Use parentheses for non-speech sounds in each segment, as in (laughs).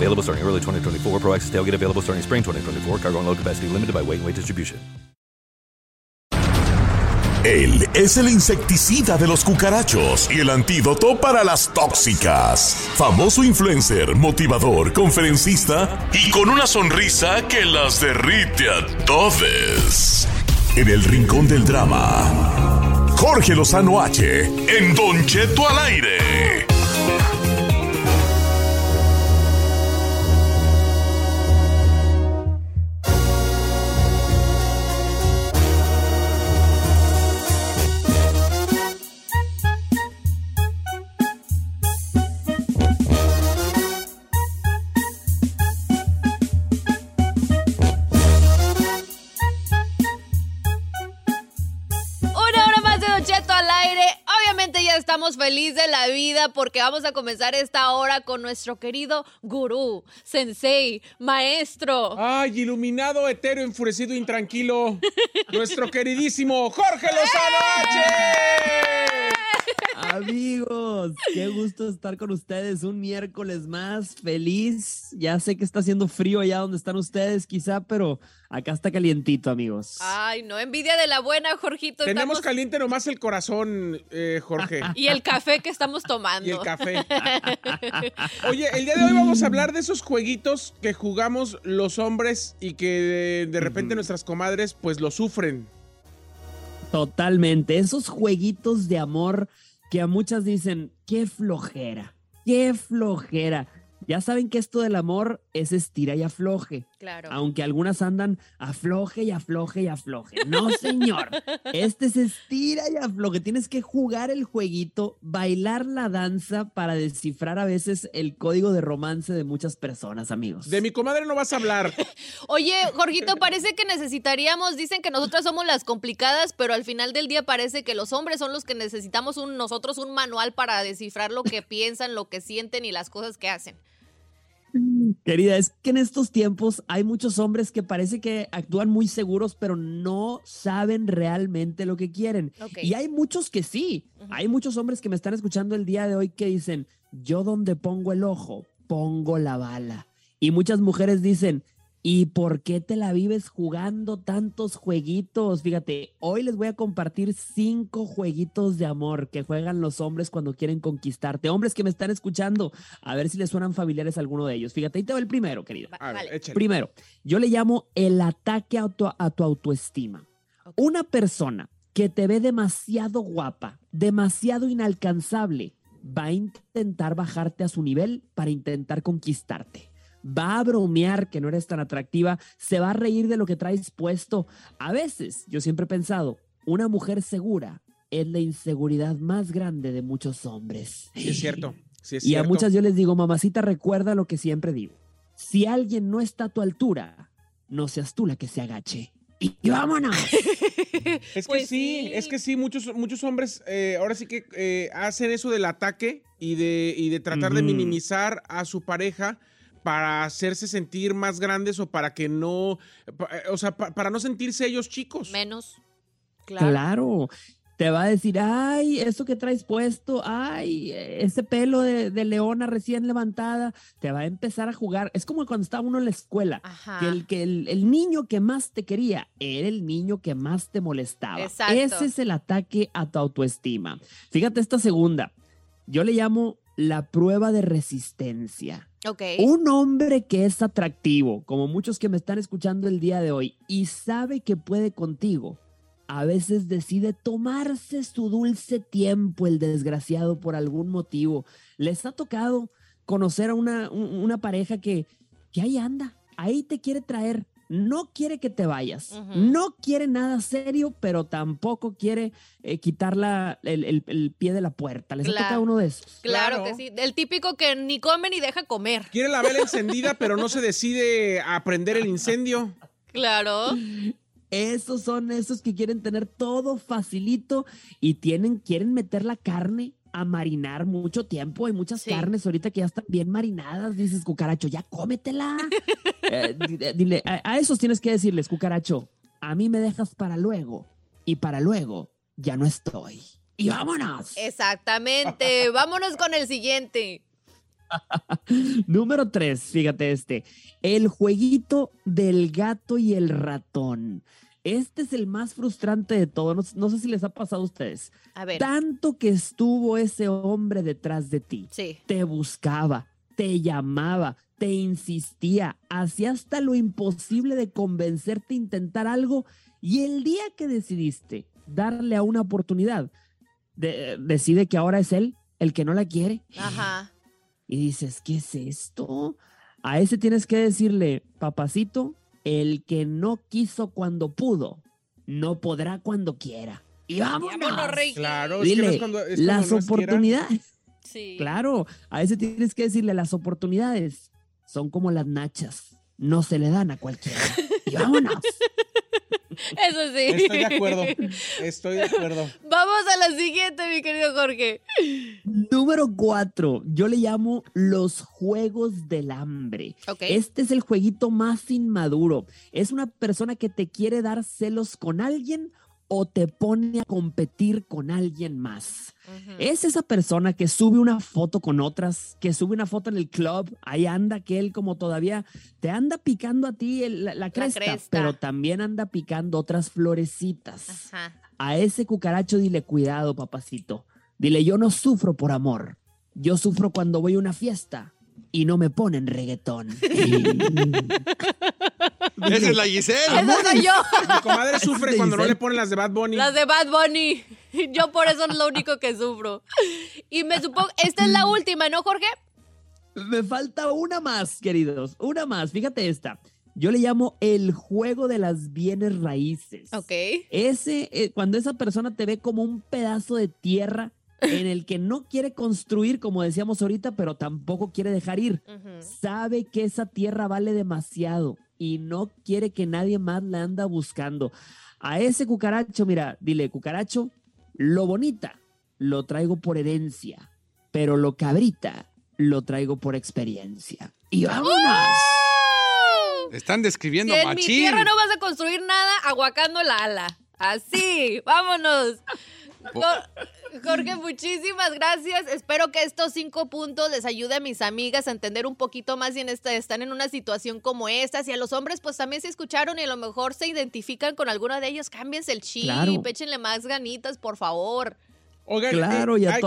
Available starting early 2024. Pro Access tailgate available starting spring 2024. Cargo and load capacity limited by weight and weight distribution. Él es el insecticida de los cucarachos y el antídoto para las tóxicas. Famoso influencer, motivador, conferencista y con una sonrisa que las derrite a todos. En el rincón del drama, Jorge Lozano H. En Don Cheto al aire. Estamos felices de la vida porque vamos a comenzar esta hora con nuestro querido gurú, sensei, maestro. Ay, iluminado, etéreo, enfurecido, intranquilo. Nuestro queridísimo Jorge Lozano H. (laughs) Amigos, qué gusto estar con ustedes un miércoles más, feliz. Ya sé que está haciendo frío allá donde están ustedes, quizá, pero acá está calientito, amigos. Ay, no, envidia de la buena, Jorgito. Tenemos estamos- caliente nomás el corazón, eh, Jorge. Y el café que estamos tomando. Y el café. (laughs) Oye, el día de hoy vamos a hablar de esos jueguitos que jugamos los hombres y que de, de repente nuestras comadres pues lo sufren. Totalmente. Esos jueguitos de amor que a muchas dicen, qué flojera, qué flojera. Ya saben que esto del amor es estira y afloje. Claro. Aunque algunas andan afloje y afloje y afloje. No, (laughs) señor. Este es estira y afloje. Tienes que jugar el jueguito, bailar la danza para descifrar a veces el código de romance de muchas personas, amigos. De mi comadre no vas a hablar. (laughs) Oye, Jorgito, parece que necesitaríamos, dicen que nosotras somos las complicadas, pero al final del día parece que los hombres son los que necesitamos un, nosotros un manual para descifrar lo que piensan, lo que sienten y las cosas que hacen. Querida, es que en estos tiempos hay muchos hombres que parece que actúan muy seguros, pero no saben realmente lo que quieren. Y hay muchos que sí. Hay muchos hombres que me están escuchando el día de hoy que dicen, yo donde pongo el ojo, pongo la bala. Y muchas mujeres dicen, ¿y por qué te la vives jugando tantos jueguitos? Fíjate, hoy les voy a compartir cinco jueguitos de amor que juegan los hombres cuando quieren conquistarte. Hombres que me están escuchando, a ver si les suenan familiares alguno de ellos. Fíjate, ahí te va el primero, querido. Va- A ver, vale. échale. Primero, yo le llamo el ataque a tu, a tu autoestima. Una persona que te ve demasiado guapa, demasiado inalcanzable, va a intentar bajarte a su nivel para intentar conquistarte. Va a bromear que no eres tan atractiva, se va a reír de lo que traes puesto. A veces, yo siempre he pensado, una mujer segura es la inseguridad más grande de muchos hombres. Sí, es cierto. Sí, es Y a muchas yo les digo, mamacita, recuerda lo que siempre digo. Si alguien no está a tu altura, no seas tú la que se agache. Y vámonos. (laughs) Es que Pues sí, sí. es que sí, muchos, muchos hombres eh, ahora sí que eh, hacen eso del ataque y de, y de tratar de minimizar a su pareja para hacerse sentir más grandes o para que no, eh, o sea, pa- para no sentirse ellos chicos. Menos. Claro. Claro. Te va a decir, ay, eso que traes puesto, ay, ese pelo de, de leona recién levantada, te va a empezar a jugar. Es como cuando estaba uno en la escuela, Ajá. que, el, que el, el niño que más te quería era el niño que más te molestaba. Exacto. Ese es el ataque a tu autoestima. Fíjate esta segunda, yo le llamo la prueba de resistencia. Un hombre que es atractivo, como muchos que me están escuchando el día de hoy, y sabe que puede contigo, a veces decide tomarse su dulce tiempo, el desgraciado, por algún motivo. Les ha tocado conocer a una, un- una pareja que, que ahí anda, ahí te quiere traer. No quiere que te vayas, no quiere nada serio, pero tampoco quiere eh, quitar la- el, el- el pie de la puerta. ¿Les ha Claro. tocado uno de esos? Claro, Claro. que sí. El típico que ni come ni deja comer. Quiere la vela (laughs) encendida, pero no se decide a prender el incendio. Claro. Esos son esos que quieren tener todo facilito y tienen, quieren meter la carne a marinar mucho tiempo. Hay muchas Sí. carnes ahorita que ya están bien marinadas. Dices, cucaracho, ya cómetela. (laughs) Eh, di- dile, a, a esos tienes que decirles, cucaracho, a mí me dejas para luego y para luego ya no estoy. Y vámonos. Exactamente. (laughs) Vámonos con el siguiente. (laughs) Número tres, fíjate este. El jueguito del gato y el ratón. Este es el más frustrante de todo. No, no sé si les ha pasado a ustedes. A ver. Tanto que estuvo ese hombre detrás de ti. Sí. Te buscaba, te llamaba, te insistía, hacía hasta lo imposible de convencerte a intentar algo. Y el día que decidiste darle a una oportunidad, de- decide que ahora es él el que no la quiere. Ajá. Y dices, ¿qué es esto? A ese tienes que decirle, papacito, el que no quiso cuando pudo, no podrá cuando quiera. Y vámonos. Vámonos, Rey. Claro, es que no Dile, es cuando, es cuando las no oportunidades, Sí. claro, a ese tienes que decirle, las oportunidades son como las nachas, no se le dan a cualquiera. Y vámonos. (laughs) Eso sí. Estoy de acuerdo. Estoy de acuerdo. Vamos a la siguiente, mi querido Jorge. Número cuatro, yo le llamo los juegos del hambre. Este es el jueguito más inmaduro. Es una persona que te quiere dar celos con alguien o te pone a competir con alguien más. Es esa persona que sube una foto con otras, que sube una foto en el club, ahí anda que él como todavía te anda picando a ti el- la, la cresta, cresta. pero también anda picando otras florecitas. Ajá. A ese cucaracho dile cuidado, papacito. Dile, yo no sufro por amor. Yo sufro cuando voy a una fiesta y no me ponen reggaetón. (laughs) Esa es la Giselle. Esa soy yo. Mi comadre sufre cuando no le ponen las de Bad Bunny. Las de Bad Bunny. (laughs) Yo por eso es lo único que sufro. Y me supongo, esta es la última, ¿no, Jorge? Me falta una más, queridos. Una más. Fíjate esta. Yo le llamo el juego de las bienes raíces. Ok. Ese, eh, cuando esa persona te ve como un pedazo de tierra en el que no quiere construir, como decíamos ahorita, pero tampoco quiere dejar ir. Sabe que esa tierra vale demasiado y no quiere que nadie más la anda buscando. A ese cucaracho, mira, dile, cucaracho, lo bonita lo traigo por herencia, pero lo cabrita lo traigo por experiencia. Y vámonos. Están describiendo Si a en mi Machín. tierra no vas a construir nada, aguacando la ala. Así, vámonos. Jor- Jorge, muchísimas gracias. Espero que estos cinco puntos les ayude a mis amigas a entender un poquito más si en esta, están en una situación como esta. Si a los hombres pues también se escucharon y a lo mejor se identifican con alguno de ellos, cámbiense el chip, Claro. échenle más ganitas, por favor. Oigan, Claro, eh, ya hay-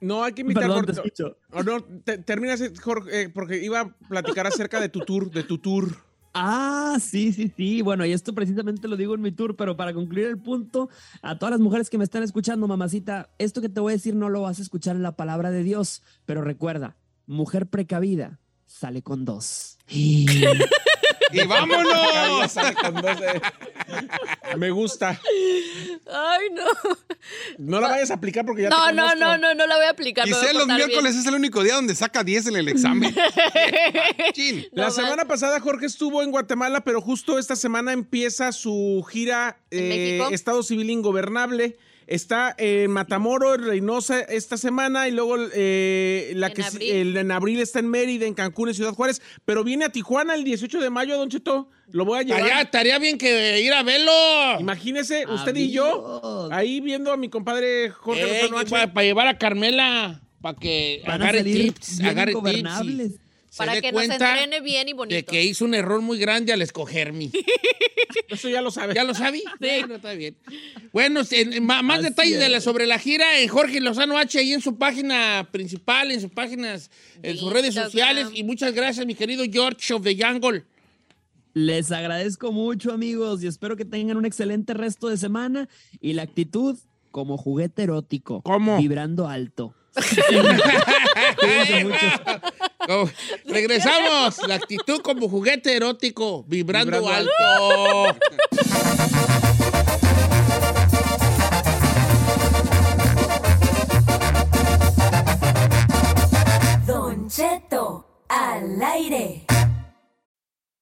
No, hay que invitar Perdón, Jorge- te escucho. Oh, no, te- termina, ese, Jorge, eh, porque iba a platicar acerca de tu tour, de tu tour. Ah, sí, sí, sí. Bueno, y esto precisamente lo digo en mi tour, pero para concluir el punto, a todas las mujeres que me están escuchando, mamacita, esto que te voy a decir no lo vas a escuchar en la palabra de Dios, pero recuerda, mujer precavida sale con dos. (laughs) Y- ¡Y vámonos! Me gusta. Ay, no. No la vayas a aplicar porque ya No, te no, no, no, no la voy a aplicar. a Giselle, los bien. miércoles es el único día donde saca 10 en el examen. (laughs) La No semana pasada Jorge estuvo en Guatemala, pero justo esta semana empieza su gira ¿En eh, México? Estado Civil Ingobernable. Está en Matamoros, en Reynosa esta semana y luego eh, la En que abril. el- en abril está en Mérida, en Cancún, en Ciudad Juárez, pero viene a Tijuana el 18 de mayo, Don Cheto. Lo voy a llevar. Estaría, estaría bien que ir a verlo. Imagínese usted y yo ahí viendo a mi compadre Jorge Lozano H. para llevar a Carmela, para que Van a agarre salir tips, bien agarre tips y Para dé que nos entrene bien y bonito. de que hizo un error muy grande al escogerme. (laughs) Eso ya lo sabe. ¿Ya lo sabí? Bueno, está bien. Bueno, en- en- ma- más Así detalles de la, es. sobre la gira en Jorge Lozano H ahí en su página principal, en sus páginas, en sus redes sociales. Y muchas gracias, mi querido George of the Jungle. Les agradezco mucho, amigos, y espero que tengan un excelente resto de semana y la actitud como juguete erótico. ¿Cómo? Vibrando alto. Regresamos. La actitud como juguete erótico, vibrando, Vibrando alto. Don Cheto, al aire.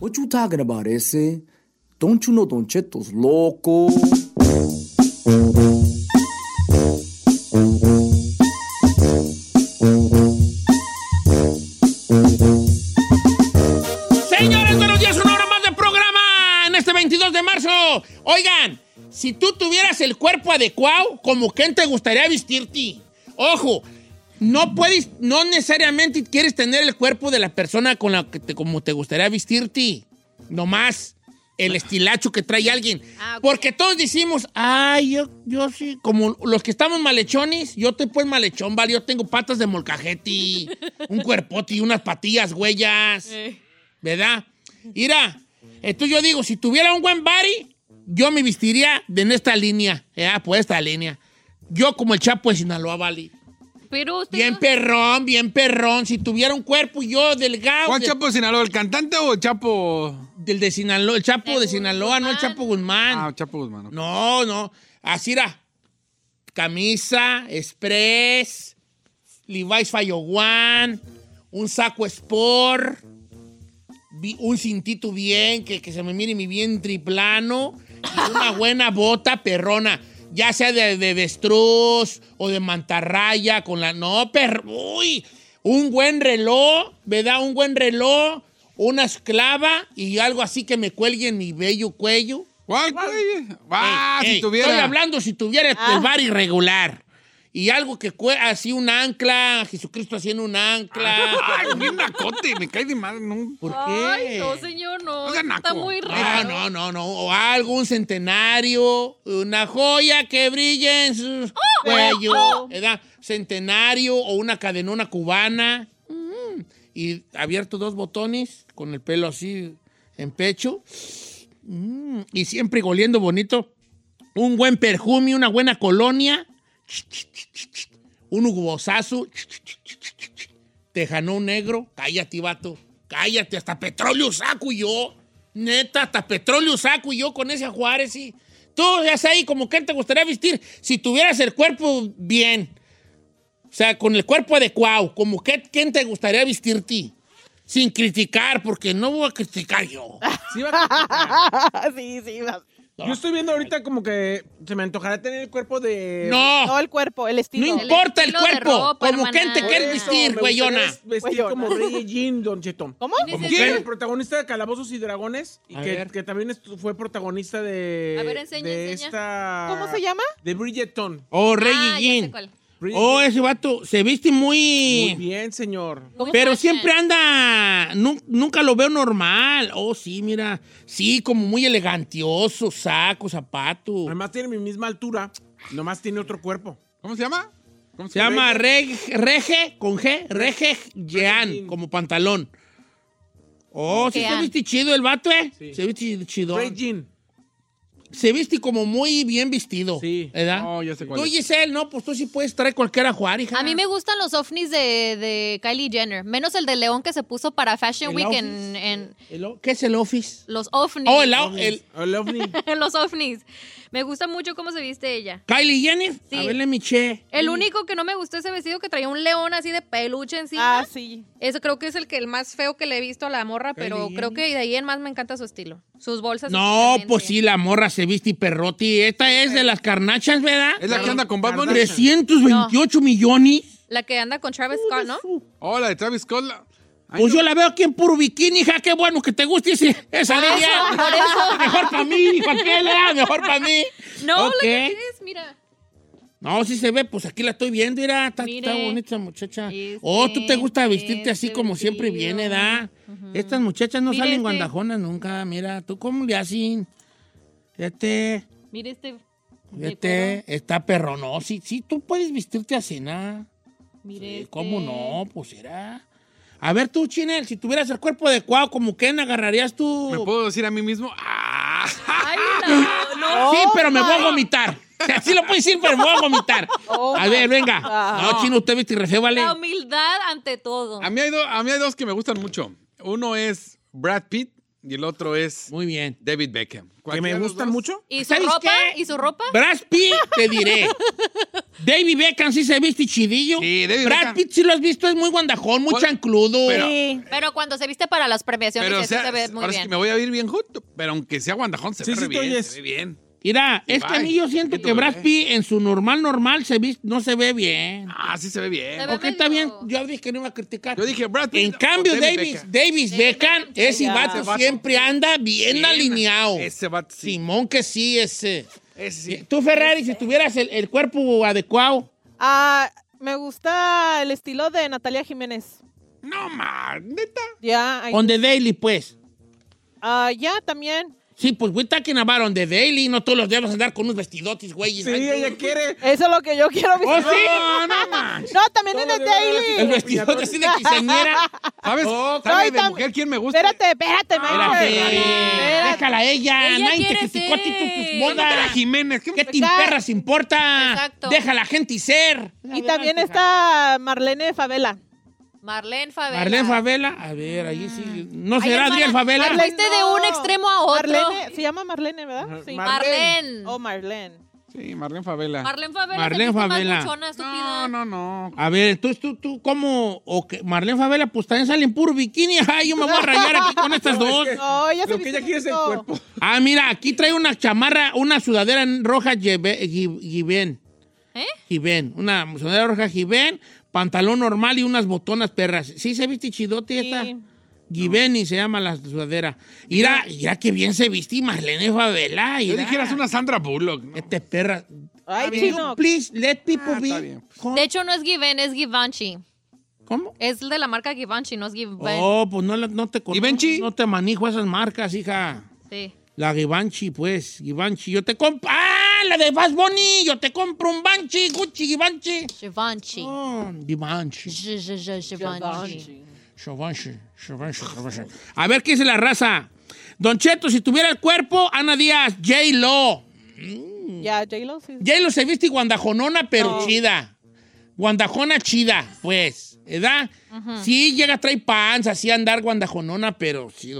What you talking about, ese? Don't you know Don loco? Señores, buenos días, una hora más de programa en este 22 de marzo. Oigan, si tú tuvieras el cuerpo adecuado, ¿como quién te gustaría vestirte? Ojo, no puedes, no necesariamente quieres tener el cuerpo de la persona con la que te, como te gustaría vestirte. Nomás el estilacho que trae alguien. Ah. Porque todos decimos, ay, yo, yo sí, como los que estamos malechones, yo estoy pues malechón, ¿vale? Yo tengo patas de molcajete, un cuerpote y unas patillas huellas. Eh. ¿verdad? Mira, entonces yo digo, si tuviera un buen body, yo me vestiría de en esta línea, ¿verdad? Por esta línea. Yo como el Chapo de Sinaloa, vale. Pero usted Bien no- perrón, bien perrón. Si tuviera un cuerpo yo delgado. ¿Cuál de- Chapo de Sinaloa? ¿El cantante o el Chapo? Del de Sinaloa, el Chapo De de Sinaloa, no el. Chapo Guzmán. Ah, Chapo Guzmán. No, no. Así era. Camisa, express, Levi's Fallo One, un saco sport, un cintito bien, que, que se me mire mi vientre plano, y una buena bota perrona. Ya sea de, de avestruz o de mantarraya con la... No, perro. Uy, un buen reloj, ¿verdad? Un buen reloj, una esclava y algo así que me cuelgue en mi bello cuello. ¿Cuál, güey? Ah, Ey, si ey, tuviera. Estoy hablando si tuviera el bar irregular. Y algo que cue- así un ancla, Jesucristo haciendo un ancla. Ay, bien nacote, me cae de madre. No. ¿Por qué? Ay, no, señor, no. No sea Está naco. muy No, raro. no, no, no. O algo, un centenario, una joya que brille en su cuello, ¿verdad? Centenario o una cadenona cubana. Mm. Y abierto dos botones con el pelo así en pecho. Mm. Y siempre goliendo bonito. Un buen perfume, una buena colonia. Un ugosazo. Tejano negro. Cállate, vato. Cállate, hasta petróleo saco yo. Neta, hasta petróleo saco yo con ese Juárez, sí. Tú, ya sé ahí, como que te gustaría vestir si tuvieras el cuerpo bien. O sea, con el cuerpo adecuado. Como que, ¿quién te gustaría vestirte? Sin criticar, porque no voy a criticar yo. Sí, (laughs) va- sí, sí. va. Yo estoy viendo ahorita como que se me antojará tener el cuerpo de... No, No el cuerpo, el no estilo. importa el, cuerpo. ropa, como hermana. quién te quieres vestir, güeyona. Vestir Güeyona. como Rey Jean, Don Chetón. ¿Cómo? ¿Cómo Ni qué? El protagonista de Calabozos y Dragones y que, que también fue protagonista de, A ver, enseña, de enseña. esta... ¿Cómo se llama? De Bridgerton. Oh, Rey Ah, ya Jean. sé cuál. Oh, ese vato se viste Muy muy... bien, señor. Pero siempre anda, nu- nunca lo veo normal. Oh, sí, mira, sí, como muy elegantioso, saco, zapato. Además tiene mi misma altura, nomás tiene otro cuerpo. ¿Cómo se llama? ¿Cómo Se llama Reg, Rege, con G, Rege Jean, como pantalón. Oh, sí se viste chido el vato, ¿eh? Se viste chido. Jean. Se viste como muy bien vestido. Sí. ¿Verdad? Oh, ya sé cuál Tú, es. Giselle, no, pues tú sí puedes traer cualquiera a jugar, hija. A mí me gustan los ovnis de, de Kylie Jenner, menos el de León que se puso para Fashion ¿El Week en, en El o- ¿Qué es el office? los ovnis. Oh, el, el- El ovni. (laughs) los ovnis. Me gusta mucho cómo se viste ella. Kylie Jenner. Sí. A verle mi che. El único que no me gustó ese vestido que traía un león así de peluche encima. Ah, sí. Eso creo que es el que el más feo que le he visto a la morra, pero creo que de ahí en más me encanta su estilo. Sus bolsas. No, pues sí, la morra se viste y perroti. Esta es de las carnachas, ¿verdad? ¿Es la que anda con Bunny? 328 millones. La que anda con Travis Scott, ¿no? Oh, la de Travis Scott. la- Pues yo la veo aquí en puro bikini, hija. Qué bueno que te guste ese- esa Por eso, por eso. (laughs) Mejor para mí, ¿para qué le da? Mejor para mí. No, Ok. la que es, mira. No, sí se ve, pues aquí la estoy viendo, mira, está, Mire. está bonita esa muchacha. Este, oh, tú te gusta vestirte así este como siempre viene, ¿da? Estas muchachas no Mire salen este. guandajonas nunca, mira, ¿tú cómo le hacen? Fíjate, Mira este. fíjate, está perro, no, sí, sí, tú puedes vestirte así, ¿no? Mire este. ¿Cómo no? Pues era... A ver tú, Chinel, si tuvieras el cuerpo adecuado, ¿como quién agarrarías tú? ¿Me puedo decir a mí mismo? ¡Ah! Ay, no, (laughs) no. Sí, pero me voy a vomitar. (laughs) Así lo puedes decir, pero me voy a vomitar. Oh, a ver, venga. God. No, Chino, usted viste y vale. La humildad ante todo. A mí, hay do- a mí hay dos que me gustan mucho. Uno es Brad Pitt y el otro es Muy bien. David Beckham. ¿Que me gustan mucho? ¿Y su ¿Sabes ropa? qué? ¿Y su ropa? Brad Pitt, te diré. (laughs) David Beckham sí se viste chidillo. Sí, David Brad Beckham. Pitt sí lo has visto, es muy guandajón, muy ¿Cuál? chancludo. Pero- Sí. Pero cuando se viste para las premiaciones, Pero o sí sea, se ve muy ahora sí bien. que me voy a ir bien junto, pero aunque sea guandajón, se Sí, ve sí re te bien, oyes. se ve bien. Mira, es que a mí yo siento que Brad. Pitt en su normal, normal, se viste, no se ve bien. Ah, sí se ve bien. Se ve Ok, está bien. Yo dije que no iba a criticar. Yo dije Brad Pitt En o cambio, David Davis, Beckham. Davis Beckham, ese Ya. vato Ese vato. siempre anda bien, Bien, alineado. Ese vato sí. Simón que sí, ese. Ese sí. Tú, Ferrari, si tuvieras el, el cuerpo adecuado, Ah, me gusta el estilo de Natalia Jiménez. No, man, neta. Ya, ahí- on the daily, pues. ah, ya también. Sí, pues we talking about on the daily, no todos los días vas a andar con unos vestidotes, güey. Sí, ella quiere. Eso es lo que yo quiero ¿Oh, sí? No, (laughs) no, man. No, también en el El daily. vestidote así de quinceañera. ¿Sabes? Oh, ¿Sabes Ay, de tam- mujer quién me gusta? Espérate, espérate, Espérate, espérate. déjala a ella. Ella Nadie te criticó a ti tus bodas. Natalia Jiménez. ¿Qué ¿Qué te imperras importa? Exacto. Deja a la gente ser. Y también está Marlene Favela. Marlene Favela. Marlene Favela. A ver, ahí sí. ¿No Ay, será Adriel Favela? Marlene- Fuiste de un extremo a otro. Marlene, se llama Marlene, ¿verdad? Sí. Marlene. Oh, Marlene. Sí, Marlene Favela. Marlene Favela. Marlene Favela. buchona. No, no, no. A ver, entonces tú, tú, ¿cómo? O que Marlene Favela, pues también sale en puro bikini. Ay, yo me voy a rayar aquí con estas (laughs) dos. No, ella se Lo que ella quiere es el cuerpo. Ah, mira, aquí trae una chamarra, una sudadera en roja Given. ¿Eh? Given. Una sudadera roja Given, pantalón normal y unas botonas perras. ¿Sí se viste chidote esta? Sí. Giveni se llama la sudadera. Mira, mira qué bien se viste Marlene Favela. Yo dijeras una Sandra Bullock. ¿no? Este perra. Ay, chino. Please let people Ah, be. De hecho, no es Given, es Givenchy. ¿Cómo? Es de la marca Givenchy, no es Given. Oh, pues no, no te conozco. ¿Givenchy? No te manijo esas marcas, hija. Sí. La Givenchy, pues, Givenchy. Yo te compro. ¡Ah! La de Fast Bunny. Yo te compro un Banshee, Gucci, Givenchy. Givenchy. Oh, Givenchy. Gi- gi- gi- Givenchy. Givenchy, Givenchy, Givenchy. A ver qué dice la raza. Don Cheto, si tuviera el cuerpo, Ana Díaz, J-Lo. Ya, J-Lo sí. J-Lo se viste guandajonona, pero No. chida. Guandajona chida, pues, ¿verdad? Sí, llega a traer pants, así a andar guandajonona, pero sí.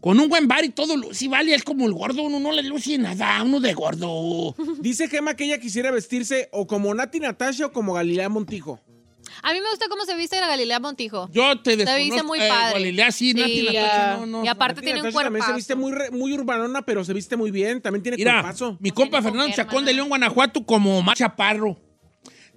Con un buen bar y todo, sí vale, es como el gordo, uno no le luce nada, uno de gordo. Dice Gema que ella quisiera vestirse o como Nati Natasha o como Galilea Montijo. A mí me gusta cómo se viste la Galilea Montijo. Yo te Se desconozco. viste muy eh, padre. Galilea, sí, Nati Sí, Natasha, ya. no, no. Y aparte Nati tiene un Natasha también se viste muy, re- muy urbanona, pero se viste muy bien. También tiene Mira, cuerpazo. mi compa Fernando Chacón de León, Guanajuato, como Mar Chaparro.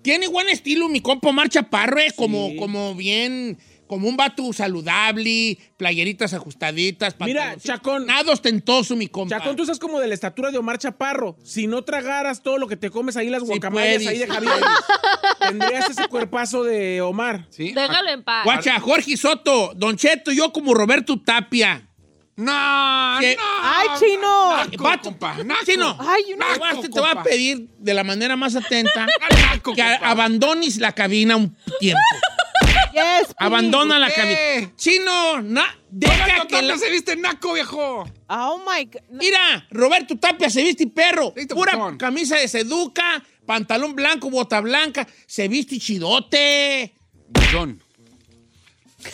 Tiene buen estilo, mi compa Mar Chaparro, eh, como, Sí. como bien, como un vato saludable, playeritas ajustaditas. Mira. Chacón. Nada ostentoso, mi compa. Chacón, tú estás como de la estatura de Omar Chaparro. Si no tragaras todo lo que te comes ahí, las guacamayas puedes. ahí de Javier, (laughs) tendrías ese cuerpazo de Omar. Sí. Déjalo en paz. Guacha, Jorge Soto, Don Cheto, yo como Roberto Tapia. No, Que- no. ¡Ay, chino! Naco, Vato, compa, naco. Chino, Ay, no. te voy a- te voy a pedir de la manera más atenta (laughs) Naco, que abandones la cabina un tiempo. (laughs) Yes. Abandona la cabina. Chino, na, deja Roberto que la... Se viste naco, viejo. Oh my God. Mira, Roberto Tapia se viste perro. Pura camisa de seduca, pantalón blanco, bota blanca. Se viste chidote. John.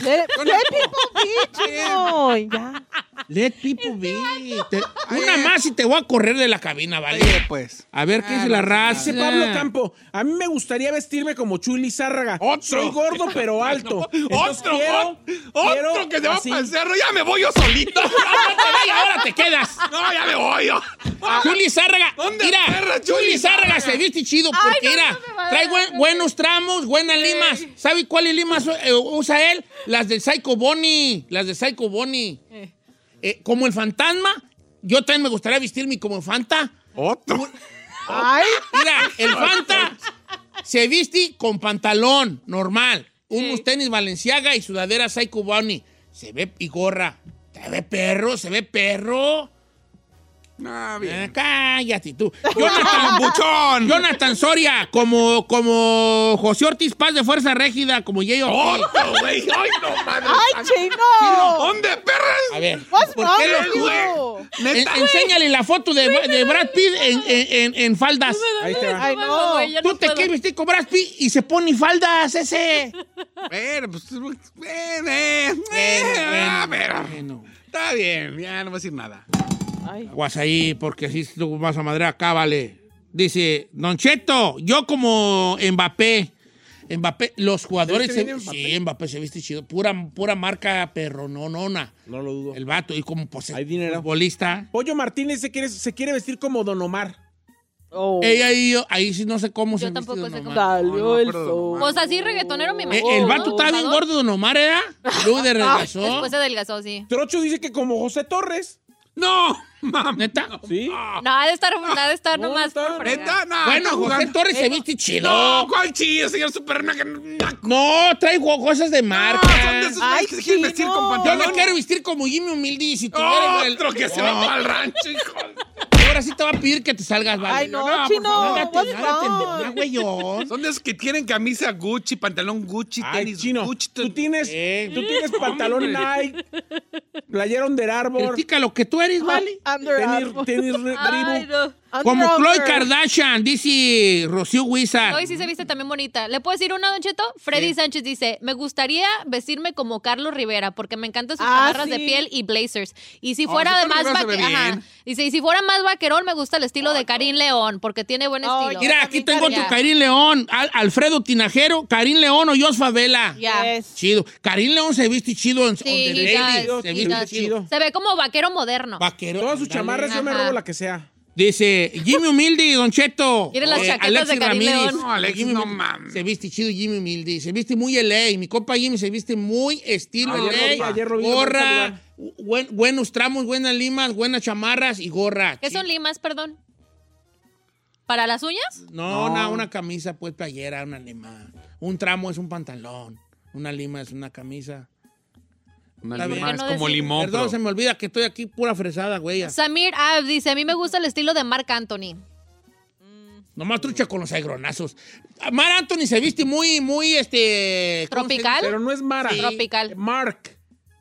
Let, let people (laughs) be, chino. Ya. Let people be. Te- una más y te voy a correr de la cabina, ¿vale? Pues. A ver qué es la raza. Dice Pablo Campo, a mí me gustaría vestirme como Chuli Zárraga. Otro. Soy gordo pero (laughs) alto. Entonces Otro, quiero- otro quiero que se va así. para el cerro. Ya me voy yo solito. (laughs) No, no te vayas, ahora te quedas. No, ya me voy yo. Chuli Zárraga. ¿Dónde mira, perra, Chuli Chuli Zárraga Zárraga? se viste chido porque, no, mira, no me vayas. trae buen- buenos tramos, buenas limas. ¿Sabe cuáles limas eh, usa él? Las del Psycho Bonnie. Las de Psycho Bonnie. Eh, como el fantasma, yo también me gustaría vestirme como el Fanta. Otro. Ay, Mira, el Fanta se viste con pantalón normal, unos tenis Valenciaga y sudadera Psycho Bonnie. Se ve y gorra. Se ve perro, se ve perro. No, bien. Ah, cállate tú. (laughs) Jonathan, Buchón. Jonathan Soria, como, como José Ortiz Paz de Fuerza Régida, como güey. Ay, no, madre. ay, chino. ¿Dónde, perras? A ver, ¿por qué you? En- enséñale la foto de, de Brad Pitt en, en- en- en faldas. Ahí te va. Ay, no. Tú no te quieres vestir con Brad Pitt y se pone faldas ese. Pues. eh, eh, eh, ver. bueno. Está bien, ya no voy a decir nada. Ay. Aguas ahí, porque si tú vas a madre acá, vale. Dice, Don Cheto, yo como Mbappé. Mbappé, los jugadores. ¿Viste Se, bien Mbappé? sí, Mbappé se viste chido. Pura, pura marca perrononona. No lo dudo. El vato, y como pues, Hay dinero. futbolista. Pollo Martínez se quiere, se quiere vestir como Don Omar. Oh. Ella ahí, yo- ahí sí no sé cómo se Yo tampoco sé cómo. Salió No, no, el sol. Pues así reggaetonero me Eh, imagino. el ¿no? vato estaba bien gordo, Don Omar, ¿era? Luego de regresó. (laughs) Después se adelgazó, sí. Trocho dice que como José Torres. No, mamá. ¿Neta? ¿Sí? No, ha de estar, ha de estar No, nomás está-. Neta, no. Bueno, José jugando. Torres se viste chido. No, ¿cuál chido, señor Super Naco? No, traigo cosas de marca. No, son de esos Ay, que se quieren sí, vestir no. con Yo pantalón. me quiero vestir como Jimmy Humilde y si tuviera el- Otro que se va el rancho, hijo. Ahora sí te va a pedir que te salgas, vale. Ay, no, No, chino. wrong? ya, güeyón. Son de esos que tienen camisa Gucci, pantalón Gucci, Ay, tenis chino. Gucci. Tú tienes, Eh. tú tienes pantalón Nike, playera Under Armour, Critica lo que tú eres, vale. Under tenis, Armour. tenis Re- (laughs) Ay, no. Como Chloe. Kardashian, dice Rocío Wizard. Hoy sí se viste también bonita. ¿Le puedo decir una, Don Cheto? Freddy Sánchez dice, me gustaría vestirme como Carlos Rivera porque me encantan sus Ah, chamarras de piel y blazers. Y si Oh, fuera de más vaquerón, dice, y si fuera más vaquerón, me gusta el estilo de Karim León porque tiene buen Oh, estilo. Mira, aquí tengo otro Karim León, Al- Alfredo Tinajero, Karim León o Jos Favela. Ya. Yes. Chido. Karim León se viste chido en Sí, Se viste chido. Se ve como vaquero moderno. Vaquero. Todas sus chamarras yo me robo la que sea. Dice Jimmy Humilde, Don Cheto. Miren las chaquetas Alexis de Karim Ramírez. León. No, Alexis, Jimmy no mames. Se viste chido Jimmy Humilde. Se viste muy LA. Mi compa Jimmy se viste muy estilo Ayer lo vi, LA. ayer lo vi, gorra, buen- buenos tramos, buenas limas, buenas chamarras y gorra. ¿Qué son limas, perdón? ¿Para las uñas? No, Una, una camisa, pues, playera, una lima. Un tramo es un pantalón. Una lima es una camisa. Una Está lima bien. es ¿Por qué no como decir? limón, Perdón, pero- se me olvida que estoy aquí pura fresada, güey. Samir Ab dice, a mí me gusta el estilo de Marc Anthony. Nomás trucha con los agronazos. Mar Anthony se viste muy, muy, este... ¿cómo se ¿Tropical? Pero no es Mara. Sí. Tropical. Mark.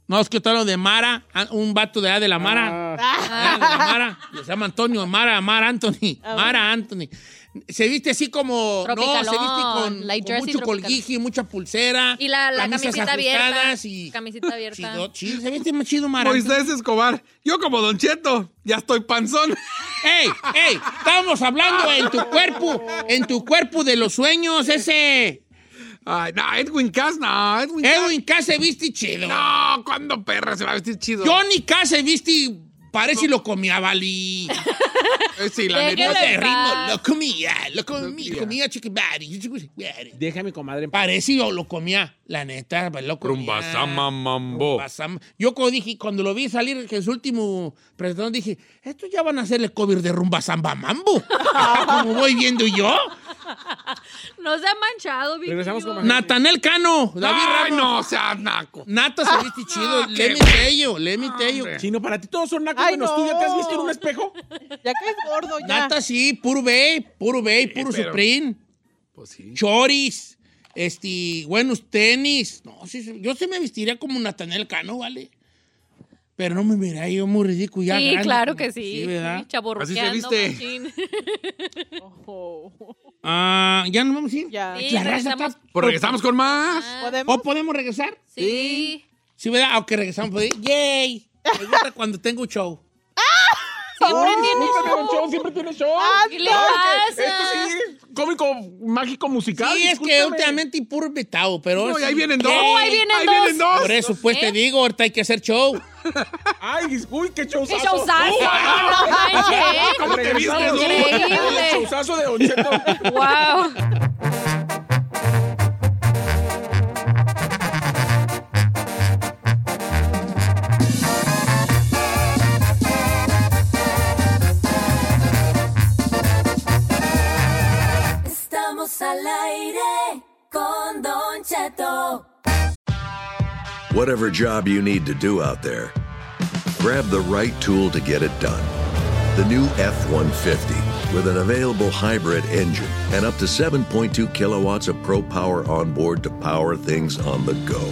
No, es que estoy hablando de Mara, un vato de A de la Mara. Ah, Ah, de la Mara. Se llama Antonio, Mara, Mara Anthony. Ah, Mara Anthony. Se viste así como. No, se viste Tropicalón, con, like con mucho colguije, mucha pulsera. Y la, la camisita abierta. Y Camisita (laughs) abierta. chido, chido, se viste más chido, Mara. Moisés Escobar. Yo como Don Cheto, ya estoy panzón. (laughs) ¡Ey! ¡Ey! Estábamos hablando en tu cuerpo, en tu cuerpo de los sueños, ese. Ay, no, Edwin Cass, no, Edwin Cass. Edwin K se viste chido. No, ¿cuándo perra se va a vestir chido? Johnny K se viste Parece lo comía, Vali. Eh, sí, la neta. No te ritmo, lo comía, lo comía, comía mi comadre. Parece yo lo comía, la neta, lo comía. Rumbasama mambo. Rumbasama. Yo cuando dije, cuando lo vi salir en su último presentación, dije, estos ya van a hacerle cover de Rumba Samba Mambo. (laughs) Como voy viendo yo. No se ha manchado, Vicky. Regresamos con Natanel Cano, David Ay, Ramos. no, sea naco. Nata se viste chido. Ah, Let qué- me tell you, let me tell you. Chino, para ti todos son nacos Ay, menos no. tú. ¿Ya te has visto en un espejo? Ya que es gordo, ya. Nata sí, puro Bay, puro Bay, puro pero- Supreme. Pues sí. Choris, este, buenos tenis. No, sí, sí, yo sí me vestiría como Natanel Cano, ¿vale? Pero no me miraría yo muy ridículo ya. Sí, grande, claro como- que sí. ¿verdad? Sí, Así se viste. (laughs) Ojo. Ah, ¿ya nos vamos a ir? Ya. Sí, La raza regresamos. está- Pues regresamos con más. ¿Podemos? ¿O podemos regresar? Sí. Sí, ¿verdad? Aunque regresamos. pues, ¡Yay! Me gusta cuando tengo show. Siempre tiene Siempre tiene show. show, siempre tiene show. ¿Qué le Esto pasa? sí, cómico, mágico, musical. Sí, es que discúlpame. últimamente y puro vetado, pero... No, y ahí vienen dos. Yay. Oh, ahí vienen dos. Por eso, pues te ¿Eh? digo, ahorita hay que hacer show. Ay, uy, qué showzazo. ¡Qué showzazo! ¡No manches! ¿Cómo te viste, Increíble. Showzazo de Don Cheto. ¡Wow! Al aire con Don Cheto. Whatever job you need to do out there, grab the right tool to get it done. The new F 150 with an available hybrid engine and up to 7.2 kilowatts of pro power on board to power things on the go.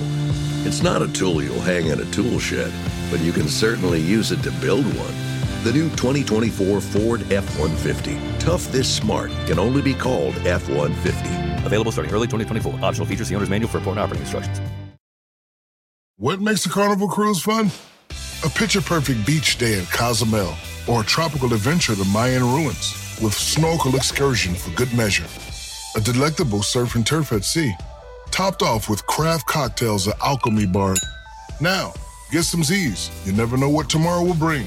It's not a tool you'll hang in a tool shed, but you can certainly use it to build one. The new 2024 Ford F 150. Tough this smart can only be called F 150. Available starting early 2024. Optional features, the owner's manual for important operating instructions. What makes a carnival cruise fun? A picture perfect beach day in Cozumel or a tropical adventure to Mayan ruins with snorkel excursion for good measure. A delectable surf and turf at sea, topped off with craft cocktails at Alchemy Bar. Now, get some Z's. You never know what tomorrow will bring.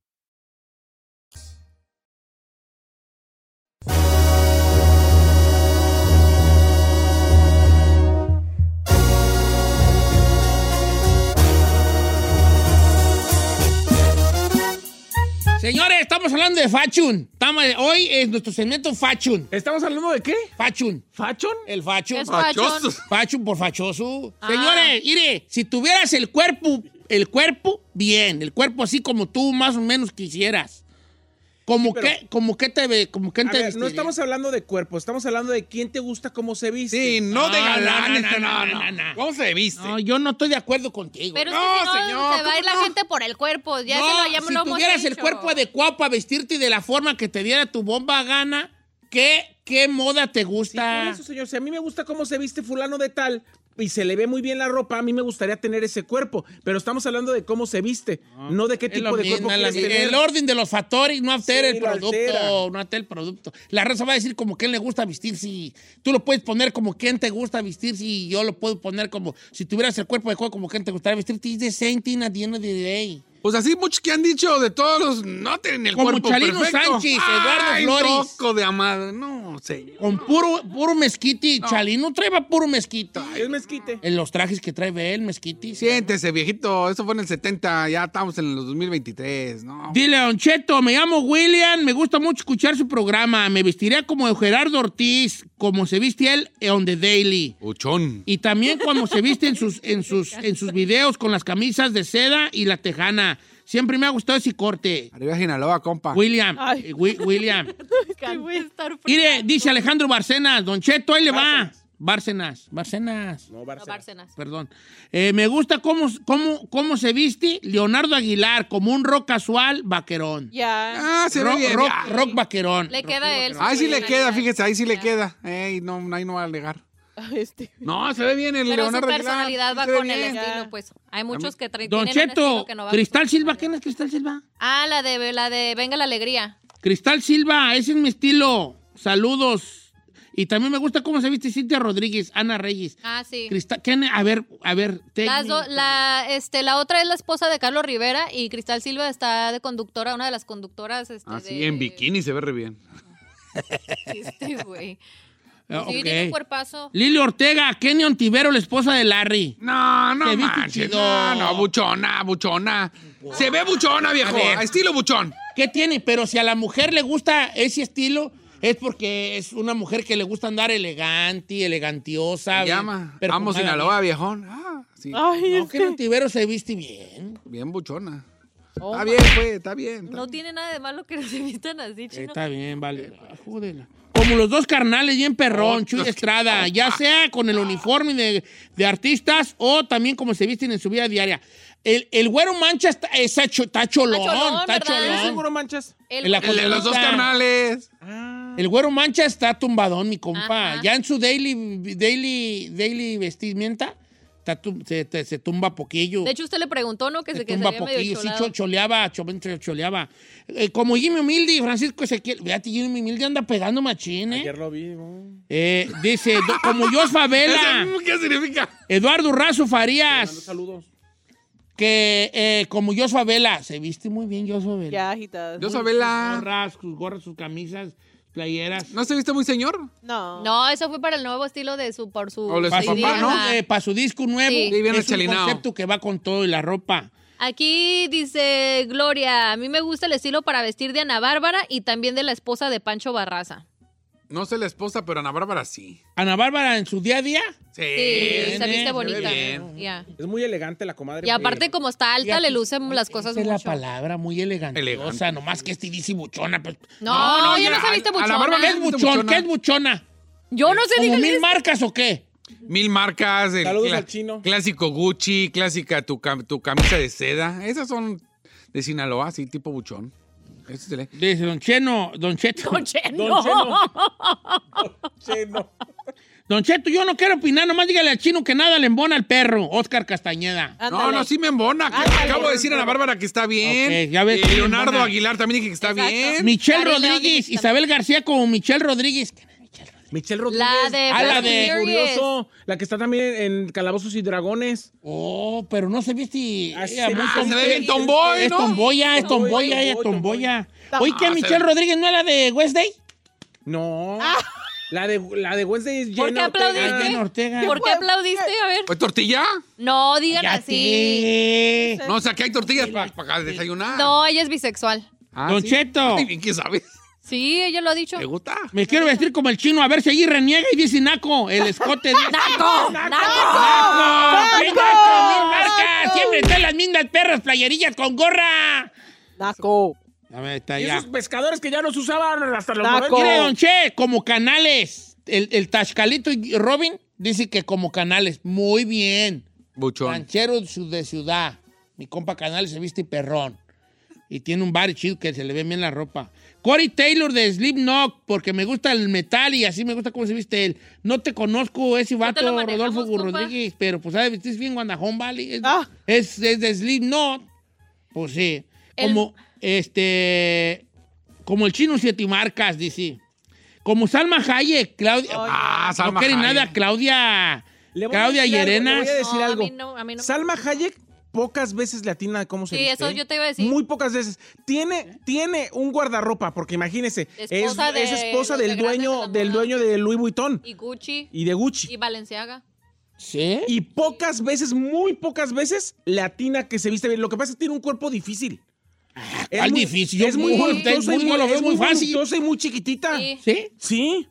Señores, estamos hablando de Fachun. Estamos, hoy es nuestro segmento Fachun. ¿Estamos hablando de qué? Fachun. ¿Fachon? El Fachun. ¿Qué es Fachun? Fachosos. Fachun por fachoso. Ah. Señores, mire, si tuvieras el cuerpo, el cuerpo, bien, el cuerpo así como tú más o menos quisieras. Como pero- que, como que te ve, como que te ver, no estamos hablando de cuerpo, estamos hablando de quién te gusta cómo se viste. Sí, no de No, no, galanes. no, no, No, no, no, no, no. ¿Cómo se viste? No, yo no estoy de acuerdo contigo. Pero No, si no, señor, se va a ir la gente por el cuerpo. Ya no, se lo, ya si lo hemos tuvieras el dicho. cuerpo adecuado para vestirte de la forma que te diera tu bomba gana, ¿qué, qué moda te Sí, gusta? por eso, señor. Si a mí me gusta cómo se viste fulano de tal y se le ve muy bien la ropa, a mí me gustaría tener ese cuerpo. Pero estamos hablando de cómo se viste, no de qué tipo de mismo, cuerpo la tener. El orden de los factores no altera Sí, el producto, altera. no altera el producto. La raza va a decir como que le gusta vestir, si tú lo puedes poner como quién te gusta vestir, si yo lo puedo poner como si tuvieras el cuerpo de juego como quién te gustaría vestir, it's the same thing at the end of the day. Pues así muchos que han dicho de todos los. No tienen el Como cuerpo Chalino perfecto. Sánchez, Eduardo Ay, Flores. loco de amada. No, señor. Con puro, puro mezquite, Chalino trae puro mezquite. Es mezquite. En los trajes que trae él, mezquite. Siéntese, viejito. Eso fue en el 70. Ya estamos en los 2023. No. Dile, Don Cheto, me llamo William, me gusta mucho escuchar su programa. Me vestiría como Gerardo Ortiz, como se viste él on The Daily. Uchón. Y también como se viste en sus, en sus, en sus videos con las camisas de seda y la tejana. Siempre me ha gustado ese corte. Arriba Sinaloa, compa. William, Ay. eh, Wi- William. (laughs) Mire, dice Alejandro Barcenas, Don Cheto, ahí le va. Bárcenas, Bárcenas. No. Bárcenas. Perdón. Eh, me gusta cómo, cómo, cómo se viste Leonardo Aguilar, como un rock casual vaquerón. Ya. Ah, se ve Rock, bien. rock, rock vaquerón. Le queda él. Ahí sí le queda, fíjese, ahí sí le queda. Ey, no, ahí no va a alegar. (laughs) Este. No, se ve bien el Pero Leonardo su Aguilar. personalidad va Se ve con el bien. estilo, pues. Hay muchos que traen Don Cheto, que no va Cristal Silva. ¿quién es Cristal Silva? Ah, la de, la de Venga la Alegría. Cristal Silva, ese es mi estilo. Saludos. Y también me gusta cómo se viste Cintia Rodríguez, Ana Reyes. Ah, sí. Crista- ¿quién- a ver, a ver. Las do- la, este, la otra es la esposa de Carlos Rivera y Cristal Silva está de conductora, una de las conductoras. Este, Ah, sí, de- en bikini se ve re bien. (laughs) Este, güey. Ah, Sí, ok. tiene un cuerpazo. Lili Ortega, Kenny Ontivero, la esposa de Larry. No, no manches. No, no, buchona, buchona. Se ve buchona, viejo. A estilo buchón. ¿Qué tiene? Pero si a la mujer le gusta ese estilo, es porque es una mujer que le gusta andar elegante, elegantiosa. Se llama. Amo Sinaloa, viejón. Ah, sí. Ay, No, que... Ontivero se viste bien. Bien buchona. Oh, está bien, pues, está bien. está No tiene nada de malo que se (laughs) vistan así, chino. Está bien, vale. Ah, jódela. Como los dos carnales, bien perrón, Chuy Estrada, ya sea con el uniforme de, de artistas o también como se visten en su vida diaria. El, el güero mancha está, está, cho- está cholón, Está cholón. ¿Es seguro manchas? El- En la El de los dos carnales. El güero mancha está tumbadón, mi compa. Ajá. Ya en su daily, daily, daily vestimenta se, se tumba poquillo. De hecho, usted le preguntó, ¿no? Que se se, que se tumba poquillo, sí, choleaba, cho- choleaba. Eh, como Jimmy Humilde y Francisco Ezequiel. Fíjate, Jimmy Humilde anda pegando machín, ¿eh? Ayer lo vi. ¿no? Eh, dice, do- como Jos Favela, (laughs) ¿Eso ¿Qué significa? Eduardo Razo Mando Farías, saludos. que eh, como Jos Favela, se viste muy bien Jos Favela. Ya, Sus Sabela. gorras, sus gorras, sus camisas, playeras. ¿No se viste muy señor? No. No, eso fue para el nuevo estilo de su, por su... Para su, papá, eh, pa' su disco nuevo, Sí. Sí, bien es un concepto que va con todo y la ropa. Aquí dice Gloria, a mí me gusta el estilo para vestir de Ana Bárbara y también de la esposa de Pancho Barraza. No sé la esposa, pero Ana Bárbara sí. Ana Bárbara en su día a día, Sí. Se viste se bonita. ve bien. Ya. Es muy elegante la comadre. Y aparte, como está alta, le lucen las cosas esa es la mucho. palabra, muy elegante. Elegante. nomás que estilísima buchona. Pues. No, No, no, ya, no se viste a- a la buchona. Bárbara ¿Qué es ¿Qué es buchón? buchona? ¿Qué es buchona? Yo no sé, ¿Como mil marcas o qué? Mil marcas. El Saludos al chino. Clásico Gucci, clásica tu, cam- tu camisa de seda. Esas son de Sinaloa, sí, tipo buchón. Ese es el- Dice Don Cheno, Don Cheto. Don Cheno. Don Cheno. (laughs) Cheno. Don Cheto, yo no quiero opinar, nomás dígale al chino que nada le embona al perro, Oscar Castañeda. No, Ándale. no, sí me embona. Ándale. Acabo de decir a Ana Bárbara que está bien. Ya ves Eh, Leonardo. Aguilar también dije que está Exacto. bien. Michelle Rodríguez Isabel García como Michelle Rodríguez. Michelle Rodríguez. La de Ah, la de. Furioso. La que está también en Calabozos y Dragones. Oh, pero no se viste. Ah, ah, se ve bien tomboy, Es tomboya, es Tomboy, tomboya, es tomboy, tomboya. tomboy. Oye, que Ah, Michelle Rodríguez no es la de West Day. No. La de, la de Wednesday es ¿Por Jenna qué aplaudiste? Jenna Ortega. ¿Por qué aplaudiste? A ver. ¿Fue tortilla? No, digan así. No, o sea, que hay tortillas para desayunar. No, ella es bisexual. Ah, Don ¿sí? Cheto. ¿Quién sabe? Sí, ella lo ha dicho. ¿Te gusta? Me quiero vestir como el chino, a ver si allí reniega y dice Naco, el escote. dice- ¡Naco! ¡Naco! ¡Naco! ¡Mil marcas! Siempre están las mismas perras playerillas con gorra. Naco. A ver, está Y ya. esos pescadores que ya no se usaban hasta los Naco. 90. Mire, don Che, como canales. El, el Tascalito y Robin dice que como canales. Muy bien. Buchón. Ranchero de ciudad. Mi compa Canales se viste perrón. Y tiene un bar chido que se le ve bien la ropa. Corey Taylor de Slipknot, porque me gusta el metal y así me gusta cómo se viste él. No te conozco ese vato, Rodolfo. Rodríguez, pero pues sabe vestir bien Guandajón Valley. Es, Ah. es, es de Slipknot. Pues sí. El- Como, este, como el chino siete marcas, dice. Como Salma Hayek, Claudia. Ah, Salma no quiere nada, Claudia. Le voy a Claudia decir algo, le Llerenas. voy a decir No, a algo. mí no, a mí no. Salma Hayek pocas veces le atina cómo se Sí, viste. eso ¿eh? yo te iba a decir. Muy pocas veces. Tiene, tiene un guardarropa, porque imagínese, es, Esposa de es esposa del de dueño, del dueño de Louis Vuitton Y Gucci. y de Gucci. Y Balenciaga. ¿Sí? Y pocas veces, muy pocas veces, le atina que se viste bien. Lo que pasa es que tiene un cuerpo difícil. ¿cuál muy- difícil? Es muy voluptuosa y muy- es muy fácil. y muy chiquitita. Sí. ¿Sí? Sí.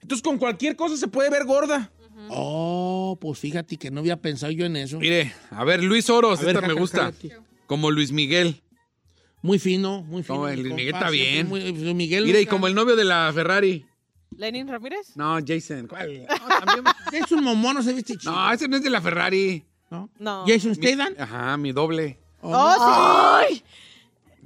Entonces, con cualquier cosa se puede ver gorda. Oh, pues fíjate que no había pensado yo en eso. Mire, a ver, Luis Oros, A ver, esta me gusta. Como Luis Miguel. Muy fino, muy fino. No, el Luis Miguel está bien. muy- Luis Miguel. Mire, y como el novio de la Ferrari. ¿Lenin Ramírez? No, Jason. ¿Cuál? No, (laughs) también- Es un momón, no se viste chido. No, ese no es de la Ferrari. ¿no? No. Jason Statham. Ajá, mi doble. ¡Oh, sí! Sí, Eh,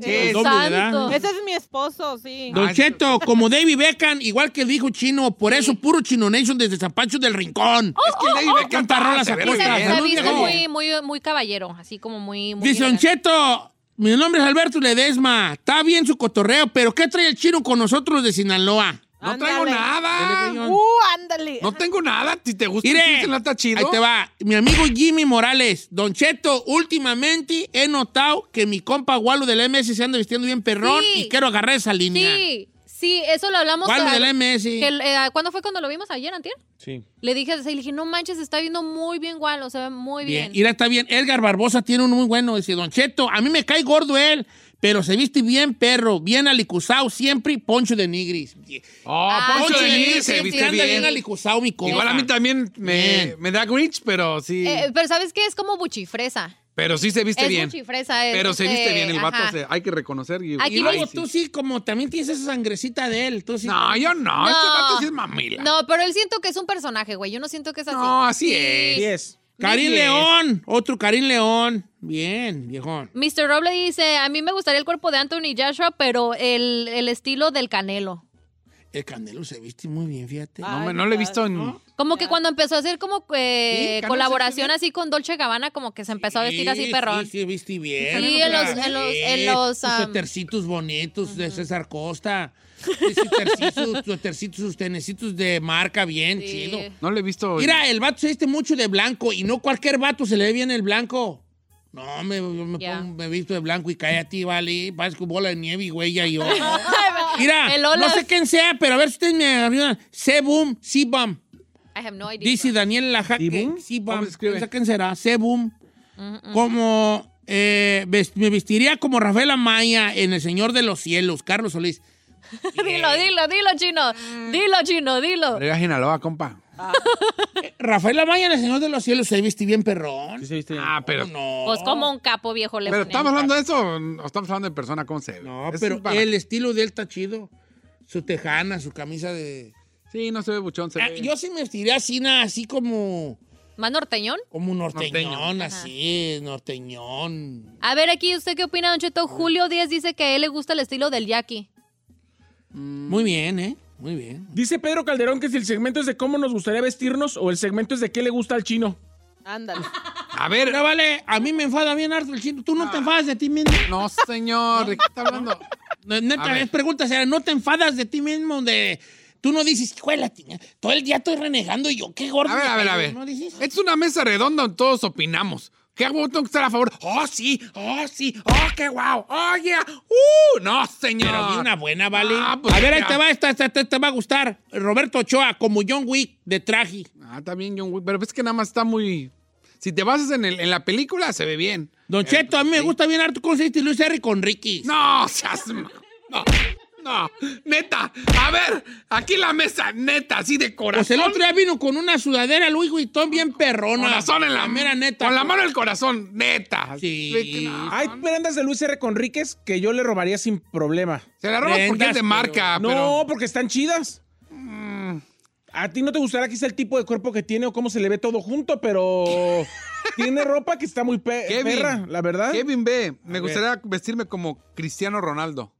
santo. Ese es mi esposo, sí. Don Cheto, como David Beckham, igual que dijo Chino, por eso puro Chino Nation desde Zapacho del Rincón. Es que el David Beckham se Salud, viste viejo. muy, muy, muy caballero, así como muy... muy Dice Don. Cheto, mi nombre es Alberto Ledesma. Está bien su cotorreo, pero ¿qué trae el chino con nosotros de Sinaloa? No Ándale. traigo nada. Uh, ándale. No tengo nada. Si te gusta, Mire, está chido. Ahí te va. Mi amigo Jimmy Morales. Don Cheto, últimamente he notado que mi compa Gualo del MS se anda vistiendo bien perrón Sí. y quiero agarrar esa línea. Sí, sí, eso lo hablamos. ¿Cuál del MS? que el- eh, ¿Cuándo fue cuando lo vimos? ¿Ayer, antier? Sí. Le dije, le dije, no manches, está viendo muy bien Gualo, se ve muy Bien, bien. mira, está bien. Edgar Barbosa tiene uno muy bueno. Dice, Don Cheto, a mí me cae gordo él, pero se viste bien perro, bien alicuzado siempre y poncho de nigris. Oh, Ah, Poncho de Nigris se viste anda bien bien. alicuzado mi compa. Igual a mí también me, me da Grinch, pero sí. Eh, pero ¿sabes qué? Es como buchifresa. pero sí se viste es bien. es, Pero se este, viste bien el vato, ajá. se- hay que reconocer. Y, Aquí Y luego sí. tú sí, como también tienes esa sangrecita de él. Tú sí. No, yo no. Este vato sí es mamila. No, pero él siento que es un personaje, güey. Yo no siento que es así. No, así es. Sí es. Karim. León, otro Karim León. Bien, viejón. Mr. Roble dice, a mí me gustaría el cuerpo de Anthony Joshua, pero el, el estilo del Canelo. El Canelo se viste muy bien, fíjate. No, no lo he visto en. Como que cuando empezó a hacer como eh, Sí, colaboración así con Dolce Gabbana, como que se empezó a vestir así Sí, perrón. Sí, sí, viste bien. Sí, en los- en los- en los, um, suétercitos bonitos de César Costa. Suétercitos, suétercitos, sus tenecitos de marca bien, Sí. chido. No lo he visto. Mira, el vato se viste mucho de blanco y no cualquier vato se le ve bien el blanco. No, me, me, Ya. pongo- me visto de blanco y cae a ti, vale. Parezco bola de nieve y güey, ya yo. (laughs) Mira, (laughs) no sé quién sea, pero a ver si ustedes me ayudan. Sebum, Sibam. I have no idea. Dice Daniel Lajaque. Sibam. No sé quién será. Sebum. Mm, Como eh, me vestiría como Rafael Amaya en El Señor de los Cielos, Carlos Solís. (laughs) dilo, dilo, dilo, chino. Dilo, chino, dilo. Arriba Sinaloa, compa. (laughs) Rafael Amaya en El Señor de los Cielos se viste bien perrón. Sí se viste bien. Ah, pero. No. Pues como un capo viejo le Pero ponen. estamos hablando de eso o estamos hablando de persona, ¿cómo se ve? No, Es pero para- el estilo de él está chido. Su tejana, su camisa de... Sí, no se ve buchón, se Ah, ve. yo sí me vestiría así, así como... ¿Más norteñón? Como norteñón, Norteño. así, norteñón. A ver, aquí, ¿usted qué opina, Don Cheto? Julio Díaz dice que a él le gusta el estilo del Jackie. Muy bien, ¿eh? Muy bien. Dice Pedro Calderón que si el segmento es de cómo nos gustaría vestirnos o el segmento es de qué le gusta al chino. Ándale. A ver. Pero vale, a mí me enfada bien harto el chino. ¿Tú no te enfadas de ti mismo? No, señor. ¿De qué está hablando? No, Neta, es pregunta. ¿No te enfadas de ti mismo? De... Tú no dices, "Juela, tiña, todo el día estoy renegando y yo, qué gordo. A ver, a ver, a caigo", ver. ¿No dices? Es una mesa redonda donde todos opinamos. ¿Qué hago? Tengo que estar a favor. Oh, sí. Oh, sí. Oh, qué guau. Oh, yeah. Uh, no, señor. Pero una buena, ¿vale? Ah, pues a ver, ahí te va, esta, esta, te va a gustar. Roberto Ochoa, como John Wick, de traje. Ah, está bien, John Wick. Pero es que nada más está muy. Si te basas en, el- en la película, se ve bien. Don Cheto, a mí me gusta bien harto se viste Luis R. con Ricky. No, seas. No, no. Neta. A ver, aquí la mesa, neta, así de corazón. Pues el otro día vino con una sudadera Louis Vuitton bien perrona. Corazón en la mera neta. Con la mano en el corazón, neta. Sí. No. Hay prendas de Luis R. Conríquez que yo le robaría sin problema. Se la robas porque es de marca, no, pero. porque están chidas. Mm. A ti no te gustará quizá el tipo de cuerpo que tiene o cómo se le ve todo junto, pero (laughs) tiene ropa que está muy pe- Kevin. perra, la verdad. Kevin B. Me A gustaría vestirme como Cristiano Ronaldo.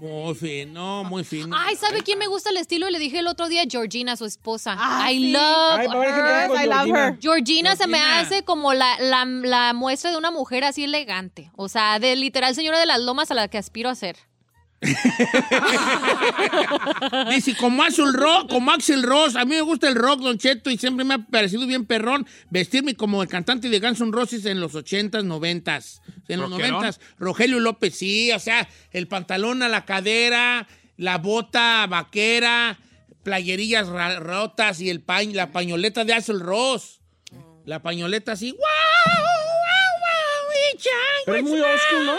Muy fino, muy fino. Ay, ¿sabe quién me gusta el estilo? Le dije el otro día, Georgina, su esposa. Ah, I sí. love Ay, her. I love Georgina. her. Georgina, se me Georgina. hace como la, la, la muestra de una mujer así elegante. O sea, de literal señora de las lomas a la que aspiro a ser. Dice, como Axel Rock, como Axel Ross, a mí me gusta el rock, Don Cheto, y siempre me ha parecido bien perrón vestirme como el cantante de Guns N' Roses en los 80s, 90s. En los ¿Rockerón? 90s, Rogelio López, sí, o sea, el pantalón a la cadera, la bota vaquera, playerillas rotas y el pañ- la pañoleta de Axel Ross. La pañoleta así, ¡wow! ¡wow! ¡wow! Pero es muy school, ¿no?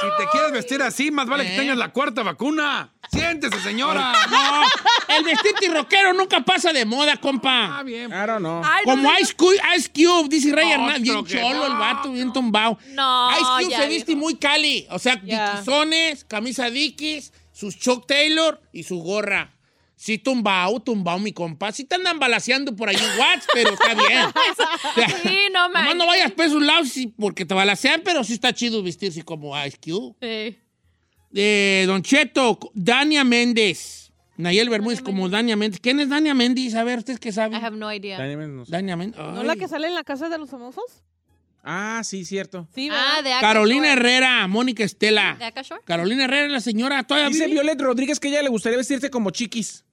Si te quieres vestir así, más vale que ¿Eh? tengas la cuarta vacuna. Siéntese, señora. No, (laughs) el vestirte rockero nunca pasa de moda, compa. Ah, bien. Ay, no Como Ice Cube, Ice Cube, dice Ray Otro Hernández, bien que cholo el no. vato, bien tumbado. No, Ice Cube ya, se viste viejo. muy cali, o sea, diquizones, camisa Dickies, sus Chuck Taylor y su gorra. Sí, tumbao, tumbao, mi compa. Sí te andan balaseando por ahí en Watts, pero está bien. (laughs) O sea, Sí, no manches. no vayas por esos lados sí, porque te balacean, pero sí está chido vestirse como Ice Cube. Sí. Eh, Don Cheto, Dania Méndez. Nayel Bermúdez como Dania Méndez. ¿Quién es Dania Méndez? A ver, ¿ustedes qué I saben? have no idea. No sé. Dania Méndez. ¿No Ay. la que sale en la casa de los famosos? Ah, sí, cierto. Sí, Ah, de Carolina Shore. Herrera, Mónica Estela. ¿De? Carolina Herrera, la señora, todavía Dice vive? Violet Rodríguez que ella le gustaría vestirse como chiquis.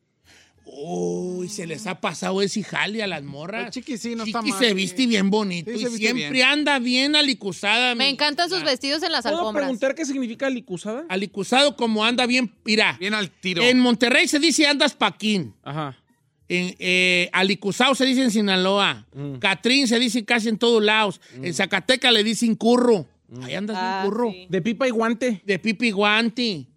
Uy, se les ha pasado ese jale a las morras. El chiqui sí, no Chiqui está mal. se viste bien bonito Sí, y viste siempre bien. anda bien alicuzada. Me mi- encantan sus vestidos en las ¿Puedo alfombras. preguntar qué significa licusada? Alicuzado como anda bien, mira. Bien al tiro. En Monterrey se dice andas paquín. Ajá. En eh, Alicuzado se dice en Sinaloa. Mm. Catrín se dice casi en todos lados. En Zacatecas le dicen curro. Ahí andas Ah, bien curro. sí. De pipa y guante. De pipi guanti.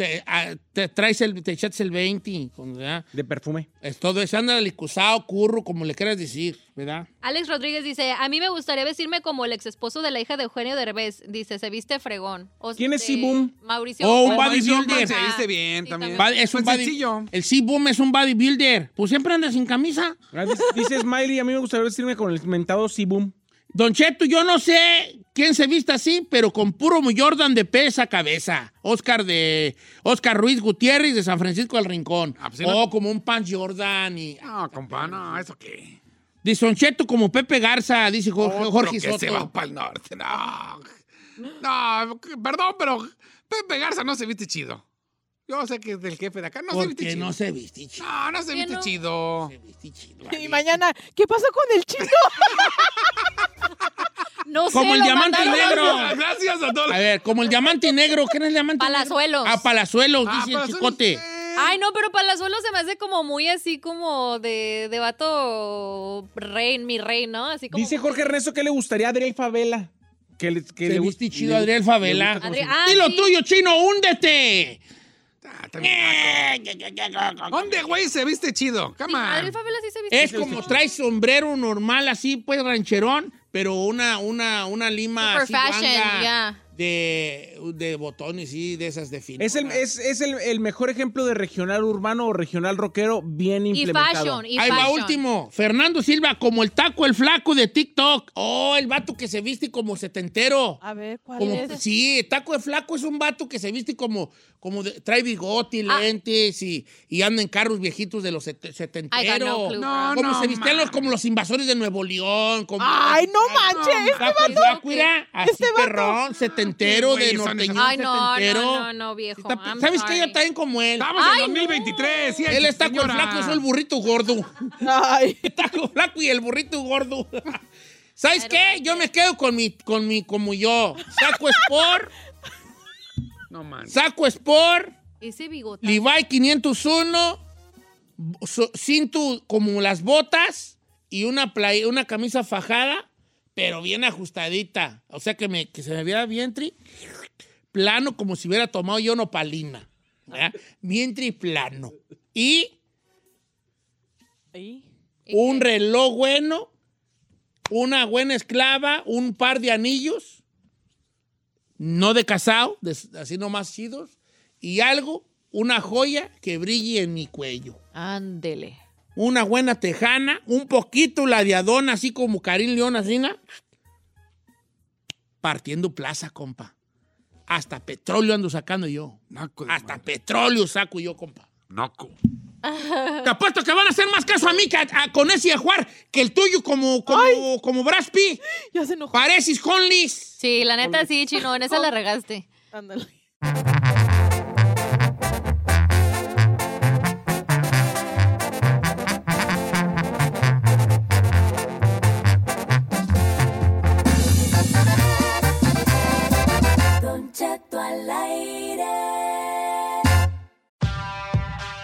Te, ah, te traes el, te echas el 20. con- ¿verdad? De perfume. Es todo eso. Anda alicuzado, curro, como le quieras decir, ¿verdad? Alex Rodríguez dice, a mí me gustaría vestirme como el ex esposo de la hija de Eugenio Derbez. Dice, se viste fregón. O ¿Quién es Sibum? Mauricio. Oh, un bodybuilder. Se viste bien Sí, también. Va- es un Pues sencillo. El C-Boom es un bodybuilder. Pues siempre anda sin camisa. Ah, Dice, dice Smiley, a mí me gustaría vestirme con el mentado Sibum. Don Cheto, yo no sé quién se viste así, pero con puro Jordan de pesa cabeza. Oscar de Oscar Ruiz Gutiérrez de San Francisco del Rincón. Ah, pues no- como un Pants Jordan y No, compa, no, ¿eso qué? dice Don Cheto como Pepe Garza, dice Jorge, Otro Jorge que se va para el norte, no. No, perdón, pero Pepe Garza no se viste chido. Yo sé que es del jefe de acá, no se viste Porque chido. no se viste chido. No, no se ¿Qué viste no? chido. Se viste chido, Y mañana, ¿qué pasó con el chino? (laughs) No sé, Como el diamante mandaron- negro. Gracias a todos. A ver, como el diamante negro. ¿Quién es el diamante Palazuelos. negro? Ah, Palazuelos, Ah, dice el Palazuelos, chicote. Ay, no, pero Palazuelo se me hace como muy así como de, de vato rey, mi rey, ¿no? Así como Dice Jorge Ernesto que le gustaría a Adriel Favela. Que le, que Se le chido le- Adriel Favela. Adri- ah, Y lo sí. tuyo, chino, húndete. Ah. ¿Dónde, güey, se viste chido? Come Sí, on. Adriel Favela sí se viste Es como traes sombrero normal, así, pues, rancherón, pero una, una, una lima Super así fashion, ya. De, de botones, sí, de esas de fino. Es, el, es, es el, el mejor ejemplo de regional urbano o regional rockero bien Y implementado. fashion, y Ahí va fashion. último. Fernando Silva, como el taco, el flaco de TikTok. Oh, el vato que se viste como setentero. A ver, ¿cuál Como, es? sí, taco de flaco es un vato que se viste como, como de- trae bigote, Ah. lentes y, y anda en carros viejitos de los set- setenteros. no No, como no, se vistían los, como los invasores de Nuevo León. Como, Ay, no manches. Taco de flaco, mira, así este vato. perrón, setentero, Güey, de Ay, no, setentero. no, no, no, viejo. Está- I'm ¿Sabes qué? sorry. Yo también como él. Estamos Ay, en 2023. sí, Él está con señora. flaco, soy el burrito gordo. Ay. (laughs) Está con flaco y el burrito gordo. (laughs) ¿Sabes qué? Yo me quedo con mi, con mi, como yo. Saco Sport, (laughs) No, man. saco Sport, Ese bigote. Levi 501, so- cinto como las botas y una, play- una camisa fajada, pero bien ajustadita. O sea que, me, que se me viera vientre plano como si hubiera tomado yo nopalina. ¿verdad? Vientre plano. Y un reloj bueno, una buena esclava, un par de anillos, no de casado, de- así nomás chidos, y algo, una joya que brille en mi cuello. Ándele. Una buena tejana, un poquito ladeadona, así como Karim León, así, ¿no? partiendo plaza, compa. Hasta petróleo ando sacando yo. Naco de Hasta madre. petróleo saco yo, compa. Naco. (laughs) Te apuesto que van a hacer más caso a mí que a, a- con ese Jaguar que el tuyo como, como, como Brad Pitt. (gasps) Ya se enojó. Pareces Conlis. Sí, la neta sí, chino, en esa la regaste. Ándale.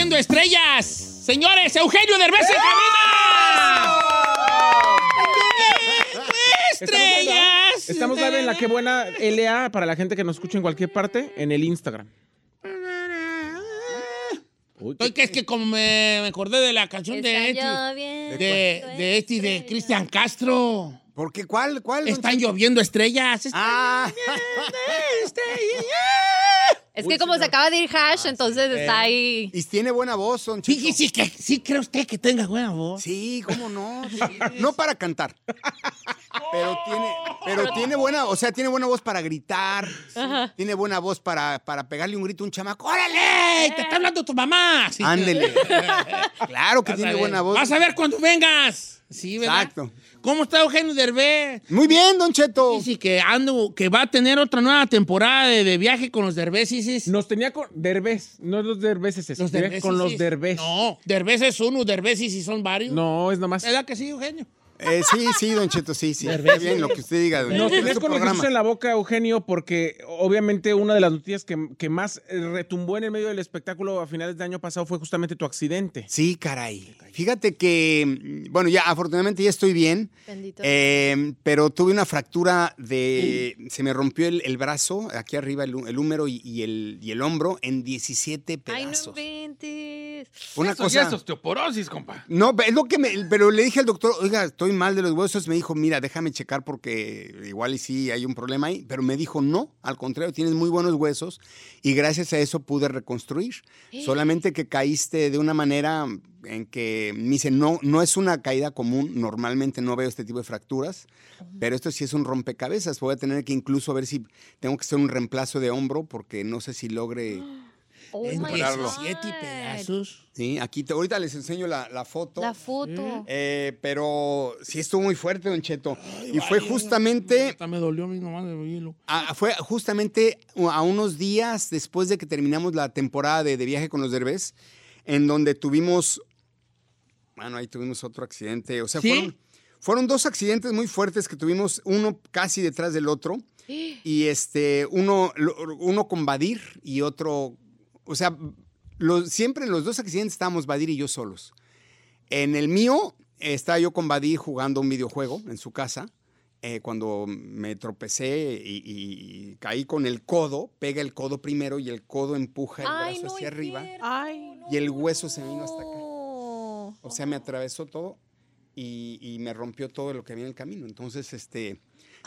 Estrellas. Señores, Eugenio Derbez en cabina. Estrellas. Estamos live en la que buena LA para la gente que nos escucha en cualquier parte en el Instagram. Estoy que es que como me, me acordé de la canción de este, de, de este de Cristian Castro. ¿Por qué? ¿Cuál? ¿Cuál? Están lloviendo estrellas. están Ah, Es que como se acaba de ir Hash, entonces está ahí. y tiene buena voz, Don Cheto. Sí, sí, que, sí, cree usted que tenga buena voz. Sí, cómo no. Sí. No para cantar. Pero tiene, pero tiene buena, o sea, tiene buena voz para gritar. sí. Tiene buena voz para, para pegarle un grito a un chamaco. ¡Órale! Te está hablando tu mamá. Sí. Ándele. Claro que Vas tiene buena voz. Vas a ver cuando vengas. Sí, ¿verdad? Exacto. ¿Cómo está Eugenio Derbez? Muy bien, Don Cheto. Dice que ando, que va a tener otra nueva temporada de, de viaje con los Derbesis. Nos tenía con Derbez, no los Derbeces, Los tenía Derbesis. con los Derbez. No, Derbez es uno, Derbesis y son varios. No, es nomás. ¿Verdad que sí, Eugenio? Eh, sí, sí, Don Cheto, sí, sí. Está bien lo que usted diga. Nos Es tenías su con programa. En la boca, Eugenio, porque obviamente una de las noticias que, que más eh, retumbó en el medio del espectáculo a finales de año pasado fue justamente tu accidente. Sí, caray. Fíjate que, mm, bueno, ya afortunadamente ya estoy bien, Bendito. eh, pero tuve una fractura de, se me rompió el, el brazo, aquí arriba el, hú- el húmero y, y el, y el hombro en 17 Ay, no pedazos. inventes. Una Eso ya cosa... es osteoporosis, compa. No, es lo que me, pero le dije al doctor, oiga, estoy mal de los huesos. Me dijo, mira, déjame checar porque igual y sí hay un problema ahí. Pero me dijo, no, al contrario, tienes muy buenos huesos y gracias a eso pude reconstruir. Solamente que caíste de una manera en que me dice, no, no es una caída común. Normalmente no veo este tipo de fracturas, pero esto sí es un rompecabezas. Voy a tener que incluso ver si tengo que hacer un reemplazo de hombro porque no sé si logre. En 17 God. pedazos. Sí, aquí te- ahorita les enseño la, la foto. La foto. Eh, pero sí estuvo muy fuerte, Don Cheto. y fue justamente, Hasta me dolió a mí nomás de oírlo. a- fue justamente a unos días después de que terminamos la temporada de, de viaje con los Derbez, en donde tuvimos, bueno, ahí tuvimos otro accidente. O sea, ¿Sí? fueron, fueron dos accidentes muy fuertes que tuvimos, uno casi detrás del otro. (gasps) Y este, uno, uno con Badir y otro, o sea, lo- siempre en los dos accidentes estábamos Badir y yo solos. En el mío, estaba yo con Badir jugando un videojuego en su casa. eh, cuando me tropecé y, y- y caí con el codo, pega el codo primero y el codo empuja el Ay, brazo no hacia arriba Ay, y el hueso se vino hasta acá. O sea, me atravesó todo y, y me rompió todo lo que había en el camino. Entonces, este,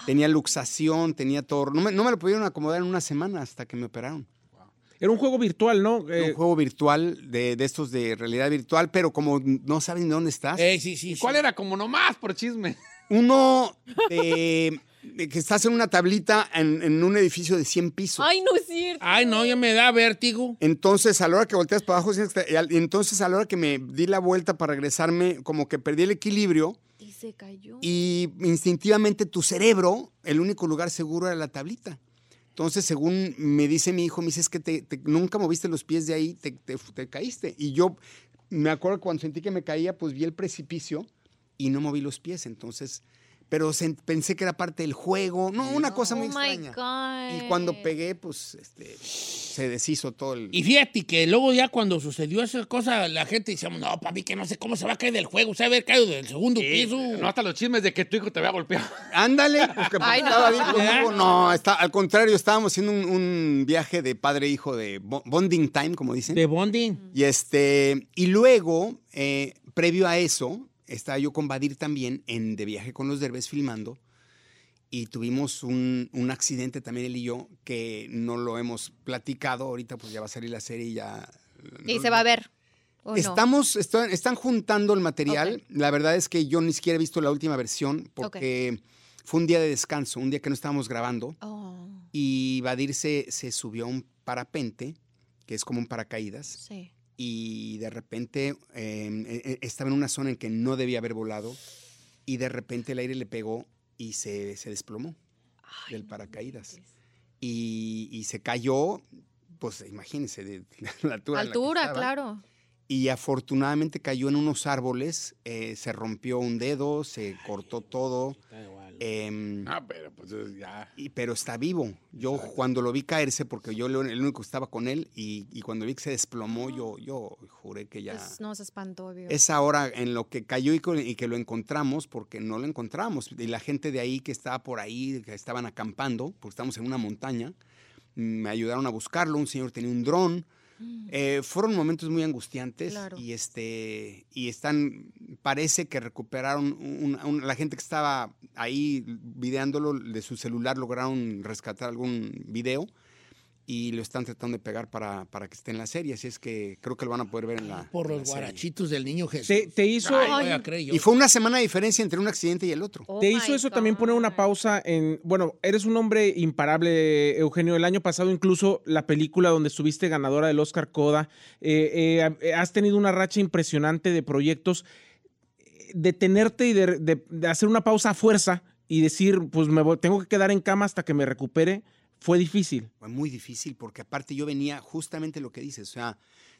tenía luxación, tenía todo. No me, no me lo pudieron acomodar en una semana hasta que me operaron. Era un juego virtual, ¿no? Era Eh, un juego virtual de, de estos de realidad virtual, pero como no saben de dónde estás, Eh, sí, sí. ¿Y cuál era? Como nomás por chisme. uno de, de que estás en una tablita en, en un edificio de 100 pisos. Ay, no es cierto. Ay, no, ya me da vértigo. Entonces, a la hora que volteas para abajo, y entonces a la hora que me di la vuelta para regresarme, como que perdí el equilibrio Y se cayó. y instintivamente tu cerebro, el único lugar seguro era la tablita. Entonces, según me dice mi hijo, me dice, es que te, nunca moviste los pies de ahí, te, te- te caíste. Y yo me acuerdo cuando sentí que me caía, pues vi el precipicio y no moví los pies. Entonces, pero pensé que era parte del juego. No, una cosa muy oh my extraña. God. Y cuando pegué, pues este, se deshizo todo el... Y fíjate que luego ya cuando sucedió esa cosa, la gente decía, no, papi, que no sé cómo se va a caer del juego, se va a haber caído del segundo piso. No hasta los chismes de que tu hijo te había golpeado. (laughs) Ándale, porque Ay, no. estaba bien conmigo. No, está, al contrario, estábamos haciendo un, un viaje de padre e hijo de bo- bonding time, como dicen. De bonding. Y este, y luego, eh, previo a eso, estaba yo con Badir también en De Viaje con los Derbez filmando. Y tuvimos un, un accidente también él y yo, que no lo hemos platicado. Ahorita pues ya va a salir la serie y ya... Y se va a ver. ¿o no? Estamos, están, están juntando el material. La verdad es que yo ni siquiera he visto la última versión porque fue un día de descanso, un día que no estábamos grabando. Oh, Y Badir se, se subió a un parapente, que es como un paracaídas, sí. Y de repente eh, eh, eh, estaba en una zona en que no debía haber volado, y de repente el aire le pegó y se, se desplomó del paracaídas. Y, y se cayó, pues imagínense, de (laughs) la altura. en la que Altura, claro. Y afortunadamente cayó en unos árboles, eh, se rompió un dedo, se cortó todo. Em, Ah, pero pues ya. y- pero está vivo. Yo cuando lo vi caerse, porque yo lo- el único que estaba con él, y, y cuando vi que se desplomó, yo, yo juré que ya... Pues no se espantó, obvio. Es ahora en lo que cayó y, y que lo encontramos, porque no lo encontramos. Y la gente de ahí que estaba por ahí, que estaban acampando, porque estamos en una montaña, me ayudaron a buscarlo. Un señor tenía un dron. Eh, fueron momentos muy angustiantes Claro. y este y están parece que recuperaron un- un- la gente que estaba ahí videándolo de su celular lograron rescatar algún video y lo están tratando de pegar para, para que esté en la serie así es que creo que lo van a poder ver en la Por en los la serie. guarachitos del niño Jesús. Te, te hizo, Ay, y fue una semana de diferencia entre un accidente y el otro Oh te hizo eso también poner una pausa en. Bueno, eres un hombre imparable, Eugenio. El año pasado, incluso la película donde estuviste ganadora del Oscar Coda, eh, eh, has tenido una racha impresionante de proyectos. Detenerte y de, de- de hacer una pausa a fuerza y decir, pues me voy- tengo que quedar en cama hasta que me recupere, fue difícil. Fue muy difícil porque aparte yo venía justamente lo que dices, o sea,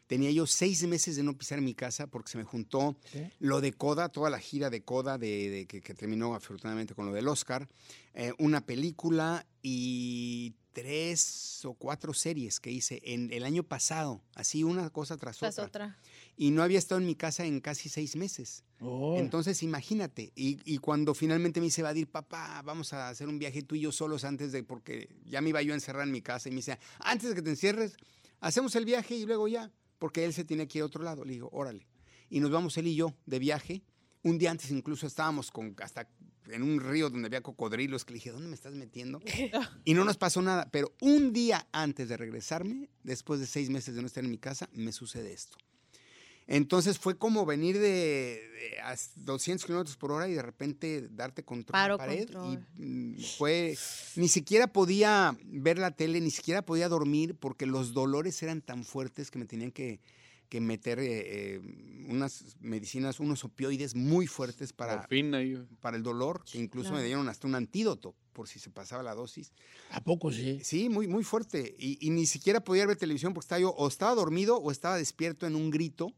tenía yo seis meses de no pisar mi casa porque se me juntó lo de Coda, toda la gira de Coda de, de que, que terminó afortunadamente con lo del Oscar, eh, una película y tres o cuatro series que hice en el año pasado, así una cosa tras Tras otra. otra. Y no había estado en mi casa en casi seis meses. Oh. Entonces, imagínate, y, y cuando finalmente me dice Vadir, papá, vamos a hacer un viaje tú y yo solos antes de, porque ya me iba yo a encerrar en mi casa, y me dice, antes de que te encierres, hacemos el viaje y luego ya, porque él se tiene que ir a otro lado. Le digo, órale. Y nos vamos él y yo de viaje. Un día antes incluso estábamos con, hasta en un río donde había cocodrilos, que le dije, ¿dónde me estás metiendo? (laughs) Y no nos pasó nada, pero un día antes de regresarme, después de seis meses de no estar en mi casa, me sucede esto. Entonces fue como venir de, de a 200 kilómetros por hora y de repente darte contra Paro, la pared. control. Y mm, fue. Ni siquiera podía ver la tele, ni siquiera podía dormir porque los dolores eran tan fuertes que me tenían que, que meter eh, eh, unas medicinas, unos opioides muy fuertes para, Morfina para el dolor, que incluso Claro. me dieron hasta un antídoto por si se pasaba la dosis. ¿A poco sí? Sí, muy, muy fuerte. Y, y ni siquiera podía ver televisión porque estaba yo o estaba dormido o estaba despierto en un grito.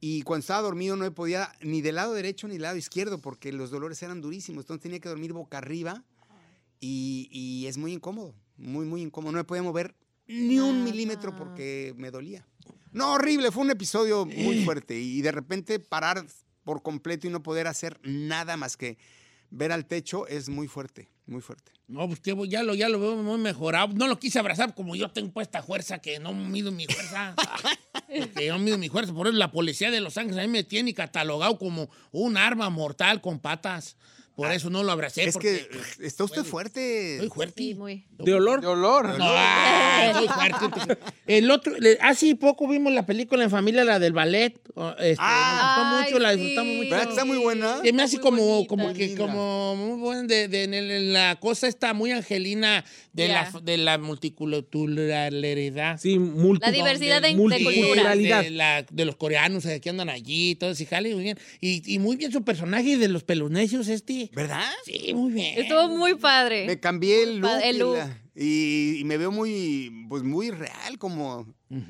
Y cuando estaba dormido no me podía ni del lado derecho ni del lado izquierdo porque los dolores eran durísimos. Entonces tenía que dormir boca arriba y, y es muy incómodo, muy, muy incómodo. No me podía mover ni un milímetro porque me dolía. No, horrible, fue un episodio muy fuerte. Y de repente parar por completo y no poder hacer nada más que ver al techo es muy fuerte, muy fuerte. No, pues que ya lo, ya lo veo muy mejorado. No lo quise abrazar como yo tengo esta fuerza, que no mido mi fuerza. (laughs) que yo mido mi fuerza. Por eso la policía de Los Ángeles a mí me tiene catalogado como un arma mortal con patas. Por eso no lo abracé. Es porque que está usted fuerte. Estoy fuerte. Sí, muy. ¿De olor? De olor. No, ah, estoy fuerte. El otro, hace poco vimos la película en familia, la del ballet. Este, Ah. nos gustó mucho, la disfrutamos sí. mucho. ¿Verdad que está muy buena? Se me hace Muy como, bonita. como Muy que, como muy buena de, la cosa está muy angelina de, la, de la multiculturalidad. Sí, multi- La diversidad de, de multiculturalidad. la- de los coreanos eh, que andan allí, todo ese jale, muy bien. Y, y muy bien su personaje de los pelonesios, este. ¿Verdad? Sí, muy bien. Estuvo muy padre. Me cambié el look, y, look. la- y- y me veo muy, pues muy real, como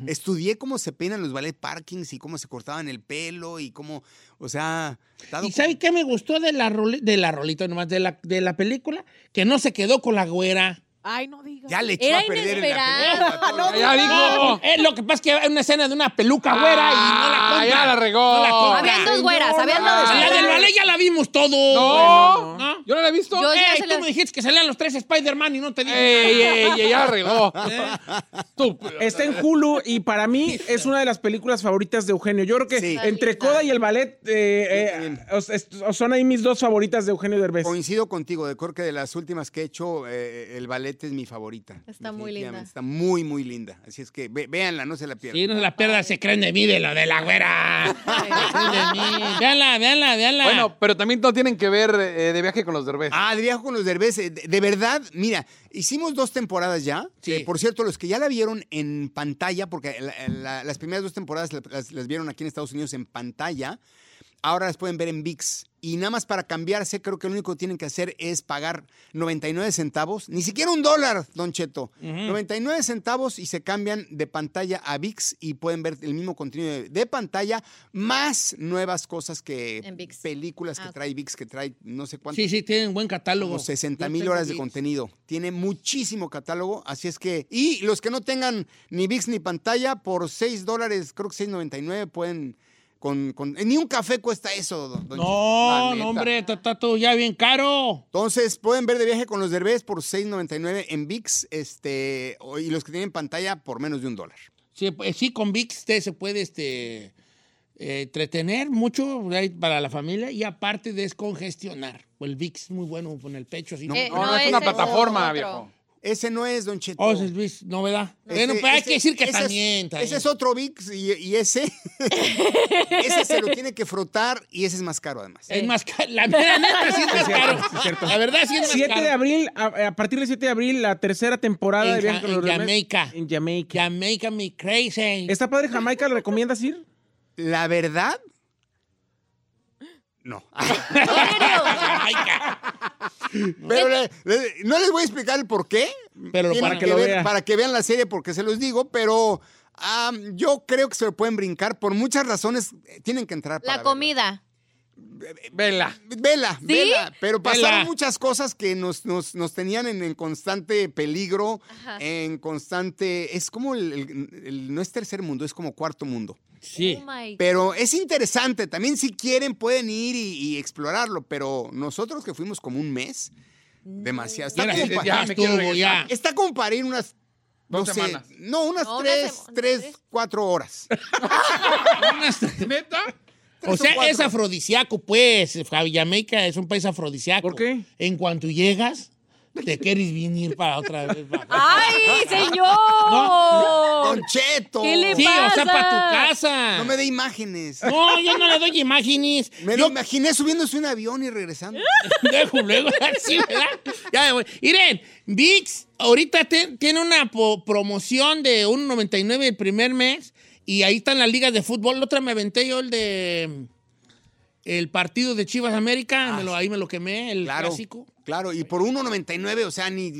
estudié cómo se peinan los ballet parkings y cómo se cortaban el pelo y cómo, o sea, ¿Y sabe qué me gustó de la, roli- de la rolita nomás, de la, de la película? Que no se quedó con la güera. Ay, no digas. ya le echó Era a perder inesperado. película todo. No, Ya dijo. Eh, lo que pasa es que hay una escena de una peluca güera y no la Ah, compra. ya la regó. No la compra. Habían dos güeras, habían dos. Ah, la del ballet ya la vimos todo. No, ¿No? yo no la he visto. Yo Ey, tú la- me dijiste que salían los tres Spider-Man y no te dije. Ey, ey, ey, ya la regó. (laughs) Está en Hulu y para mí es una de las películas favoritas de Eugenio. Yo creo que Sí. entre Coda y el ballet eh, eh, os- est- os- son ahí mis dos favoritas de Eugenio Derbez. Coincido contigo, de creo que de las últimas que he hecho, eh, el ballet es mi favorita. Está muy linda. Está muy, muy linda. Así es que ve- véanla, no se la pierdan. Sí, no se la pierda, se creen de mí, de lo de la güera. Se creen de mí. Véanla, véanla, véanla. Bueno, pero también no tienen que ver eh, de viaje con los derbés. Ah, de viaje con los Derbez. eh, De, de verdad, mira, hicimos dos temporadas ya. Sí. Eh, por cierto, los que ya la vieron en pantalla, porque la- la- las primeras dos temporadas la- las, las vieron aquí en Estados Unidos en pantalla, ahora las pueden ver en VIX. Y nada más para cambiarse, creo que lo único que tienen que hacer es pagar 99 centavos, ni siquiera un dólar, Don Cheto. 99 centavos y se cambian de pantalla a VIX y pueden ver el mismo contenido de, de pantalla, más nuevas cosas que En ViX. películas que Ah, trae VIX, que trae no sé cuántas. Sí, sí, tienen buen catálogo. Como 60 Yo mil horas de ViX. contenido. Tiene muchísimo catálogo, así es que... Y los que no tengan ni VIX ni pantalla, por 6 dólares, creo que 6.99, pueden... Con, con- ni un café cuesta eso, don, don No, no, hombre, está, está todo ya bien caro. Entonces, pueden ver de viaje con los derbés por 6.99 en VIX, este, y los que tienen pantalla por menos de un dólar. Sí, pues, sí, con VIX usted se puede este, eh, entretener mucho para la familia y aparte descongestionar. El VIX es muy bueno con el pecho así. No, Eh, no, no, es una plataforma, viejo. Ese no es, Don Cheto. Oh, ese es VIX, novedad. Ese- bueno, pues hay ese- que decir que ese es- también, también. Ese es otro VIX y, y ese, (laughs) ese se lo tiene que frotar y ese es más caro además. Es más caro. La mera neta sí es (laughs) más caro. La verdad sí es más 7 caro. de abril, a, a partir del 7 de abril, la tercera temporada de En, Viaje los en. Jamaica. En Jamaica. Jamaica me crazy. ¿Está padre Jamaica? ¿Le recomiendas ir? La verdad, no. (laughs) Pero le- le- no les voy a explicar el por qué. Pero Tienen para que lo ver- vea. Para que vean la serie, porque se los digo, pero am, yo creo que se lo pueden brincar por muchas razones. eh, Tienen que entrar para La comida. Vela. Vela, ¿Sí? vela. Pero pasaron Vela. muchas cosas que nos, nos, nos tenían en, en constante peligro, Ajá. en constante. Es como el, el- el- No es tercer mundo, es como cuarto mundo. Sí. Oh Pero es interesante, también si quieren pueden ir y, y explorarlo, pero nosotros que fuimos como un mes, demasiado. Está, Mira, como, ya, pa- ya me quiero estuvo, ya. está como para ir unas, no Dos sé, semanas. no, unas No, tres, tres, cuatro horas. (laughs) ¿Neta? O sea, es afrodisíaco, pues. Jamaica es un país afrodisíaco. ¿Por qué? En cuanto llegas, te quieres venir para otra vez. para- ¡Ay, señor! Don Cheto. ¿Qué le Sí, o sea, pasa? para tu casa. No me dé imágenes. No, yo no le doy imágenes. Me yo lo imaginé subiéndose un avión y regresando. Dejo (laughs) luego, sí, ¿verdad? Ya me voy. Miren, VIX ahorita te- tiene una promoción de 1.99 el primer mes y ahí están las ligas de fútbol. La otra me aventé yo el de el partido de Chivas América, me lo- ahí me lo quemé, el Claro. clásico. Claro, y por 1.99, o sea, ni,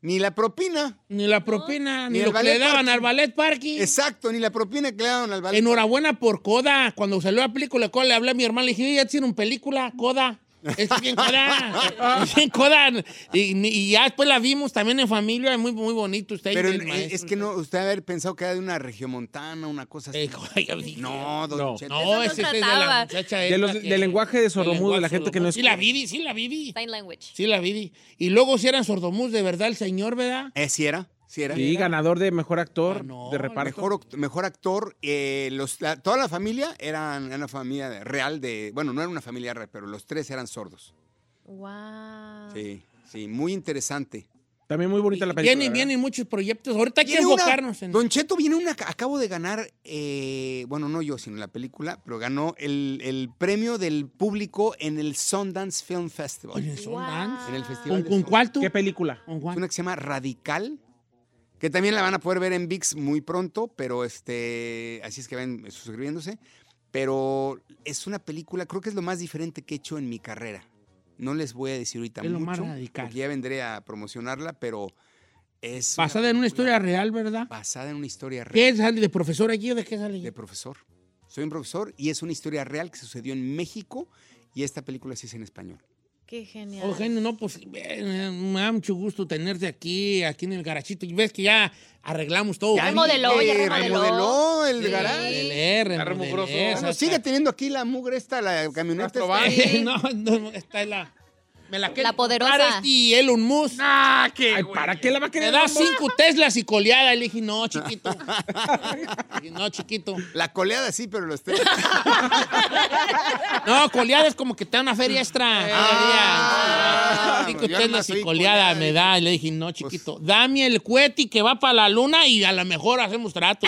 ni la propina. Ni la propina, Ni lo que le daban parking. al ballet parking. Exacto, ni la propina que le daban al ballet. Enhorabuena por Coda. Cuando salió la película, le hablé a mi hermano, le dije, "Oye, ya hicieron película, Coda. Es bien Coda. Es bien Coda. Y, y ya después la vimos también en familia, muy, muy bonito. Ahí Pero el maestro. es que no, usted haber pensado que era de una regiomontana, una cosa así. (laughs) Eh, No, don No. Cheto. No, ese es de la muchacha De esta los- que- del lenguaje de sordomudo, de la gente que no sordomudo. Sí la escucha. vi, sí la vi. Sign language. Sí la vi. Y luego si eran sordomus de verdad el señor, ¿verdad? Eh, sí era, sí era. Sí, ganador de mejor actor Ah, no, de reparto. Mejor, mejor actor, eh, los, la- toda la familia eran era una familia real de, bueno, no era una familia real, pero los tres eran sordos. Wow. Sí, sí, muy interesante. También muy bonita la película. Vienen, muchos proyectos. Ahorita hay que Viene una- enfocarnos en... Don Cheto viene una, acabo de ganar, eh, bueno, no yo, sino la película, pero ganó el, el premio del público en el Sundance Film Festival. Oye, Sundance. En el festival. ¿Con, de con Sundance. cuál tú? ¿Qué película? ¿Con cuál? una que se llama Radical, que también la van a poder ver en VIX muy pronto, pero este, así es que ven suscribiéndose. Pero es una película, creo que es lo más diferente que he hecho en mi carrera. No les voy a decir ahorita Es lo más mucho, radical. porque ya vendré a promocionarla, pero es Basada en una historia real, ¿verdad? basada en una historia real ¿Qué sale de profesor aquí o de qué sale? de profesor. Soy un profesor y es una historia real que sucedió en México y esta película se hizo en español. Qué genial. Oh, genio, no, pues eh, me da mucho gusto tenerte aquí, aquí en el garachito. Y ves que ya arreglamos todo. Ya ¿eh? remodeló, ya que remodeló. remodeló el Sí. garaje. Remodelé, remodelé, Bueno, sigue teniendo aquí la mugre esta, la camioneta. Esta. (laughs) no, no, está en la... Me la, quiere La poderosa. comprar este y Elon Musk. Ah, qué Ay, güey. ¿para qué la va a Me querer? da Rambo? cinco Teslas y coleada. Le dije, no, chiquito. Dije, (laughs) no, chiquito. La coleada sí, pero los tres. (laughs) No, coleada es como que te da una feria extra. Ah, Cinco yo Teslas y coleada coleada, me da. Y le dije, no, chiquito. Dame el cohete que va para la luna y a lo mejor hacemos trato.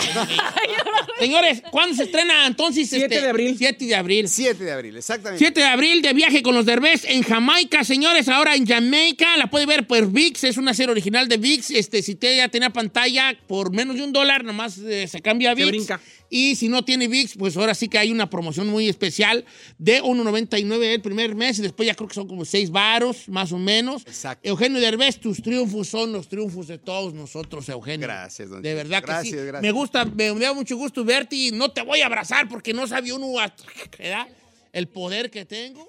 (laughs) Señores, ¿cuándo se estrena entonces? 7 este, de abril. 7 de abril. 7 de abril, exactamente. 7 de abril de viaje con los Derbez en Jamaica, señores, ahora en Jamaica, la puede ver por VIX, es una serie original de VIX. Este, si usted ya tenía pantalla por menos de un dólar, nomás eh, se cambia a Se VIX. brinca. Y si no tiene VIX, pues ahora sí que hay una promoción muy especial de 1.99 el primer mes y después ya creo que son como 6 varos, más o menos. Exacto. Eugenio Derbez, tus triunfos son los triunfos de todos nosotros, Eugenio. Gracias, don De verdad que Gracias, sí. gracias. Me gusta, me, me da mucho gusto verte y no te voy a abrazar porque no sabía uno ¿verdad? el poder que tengo.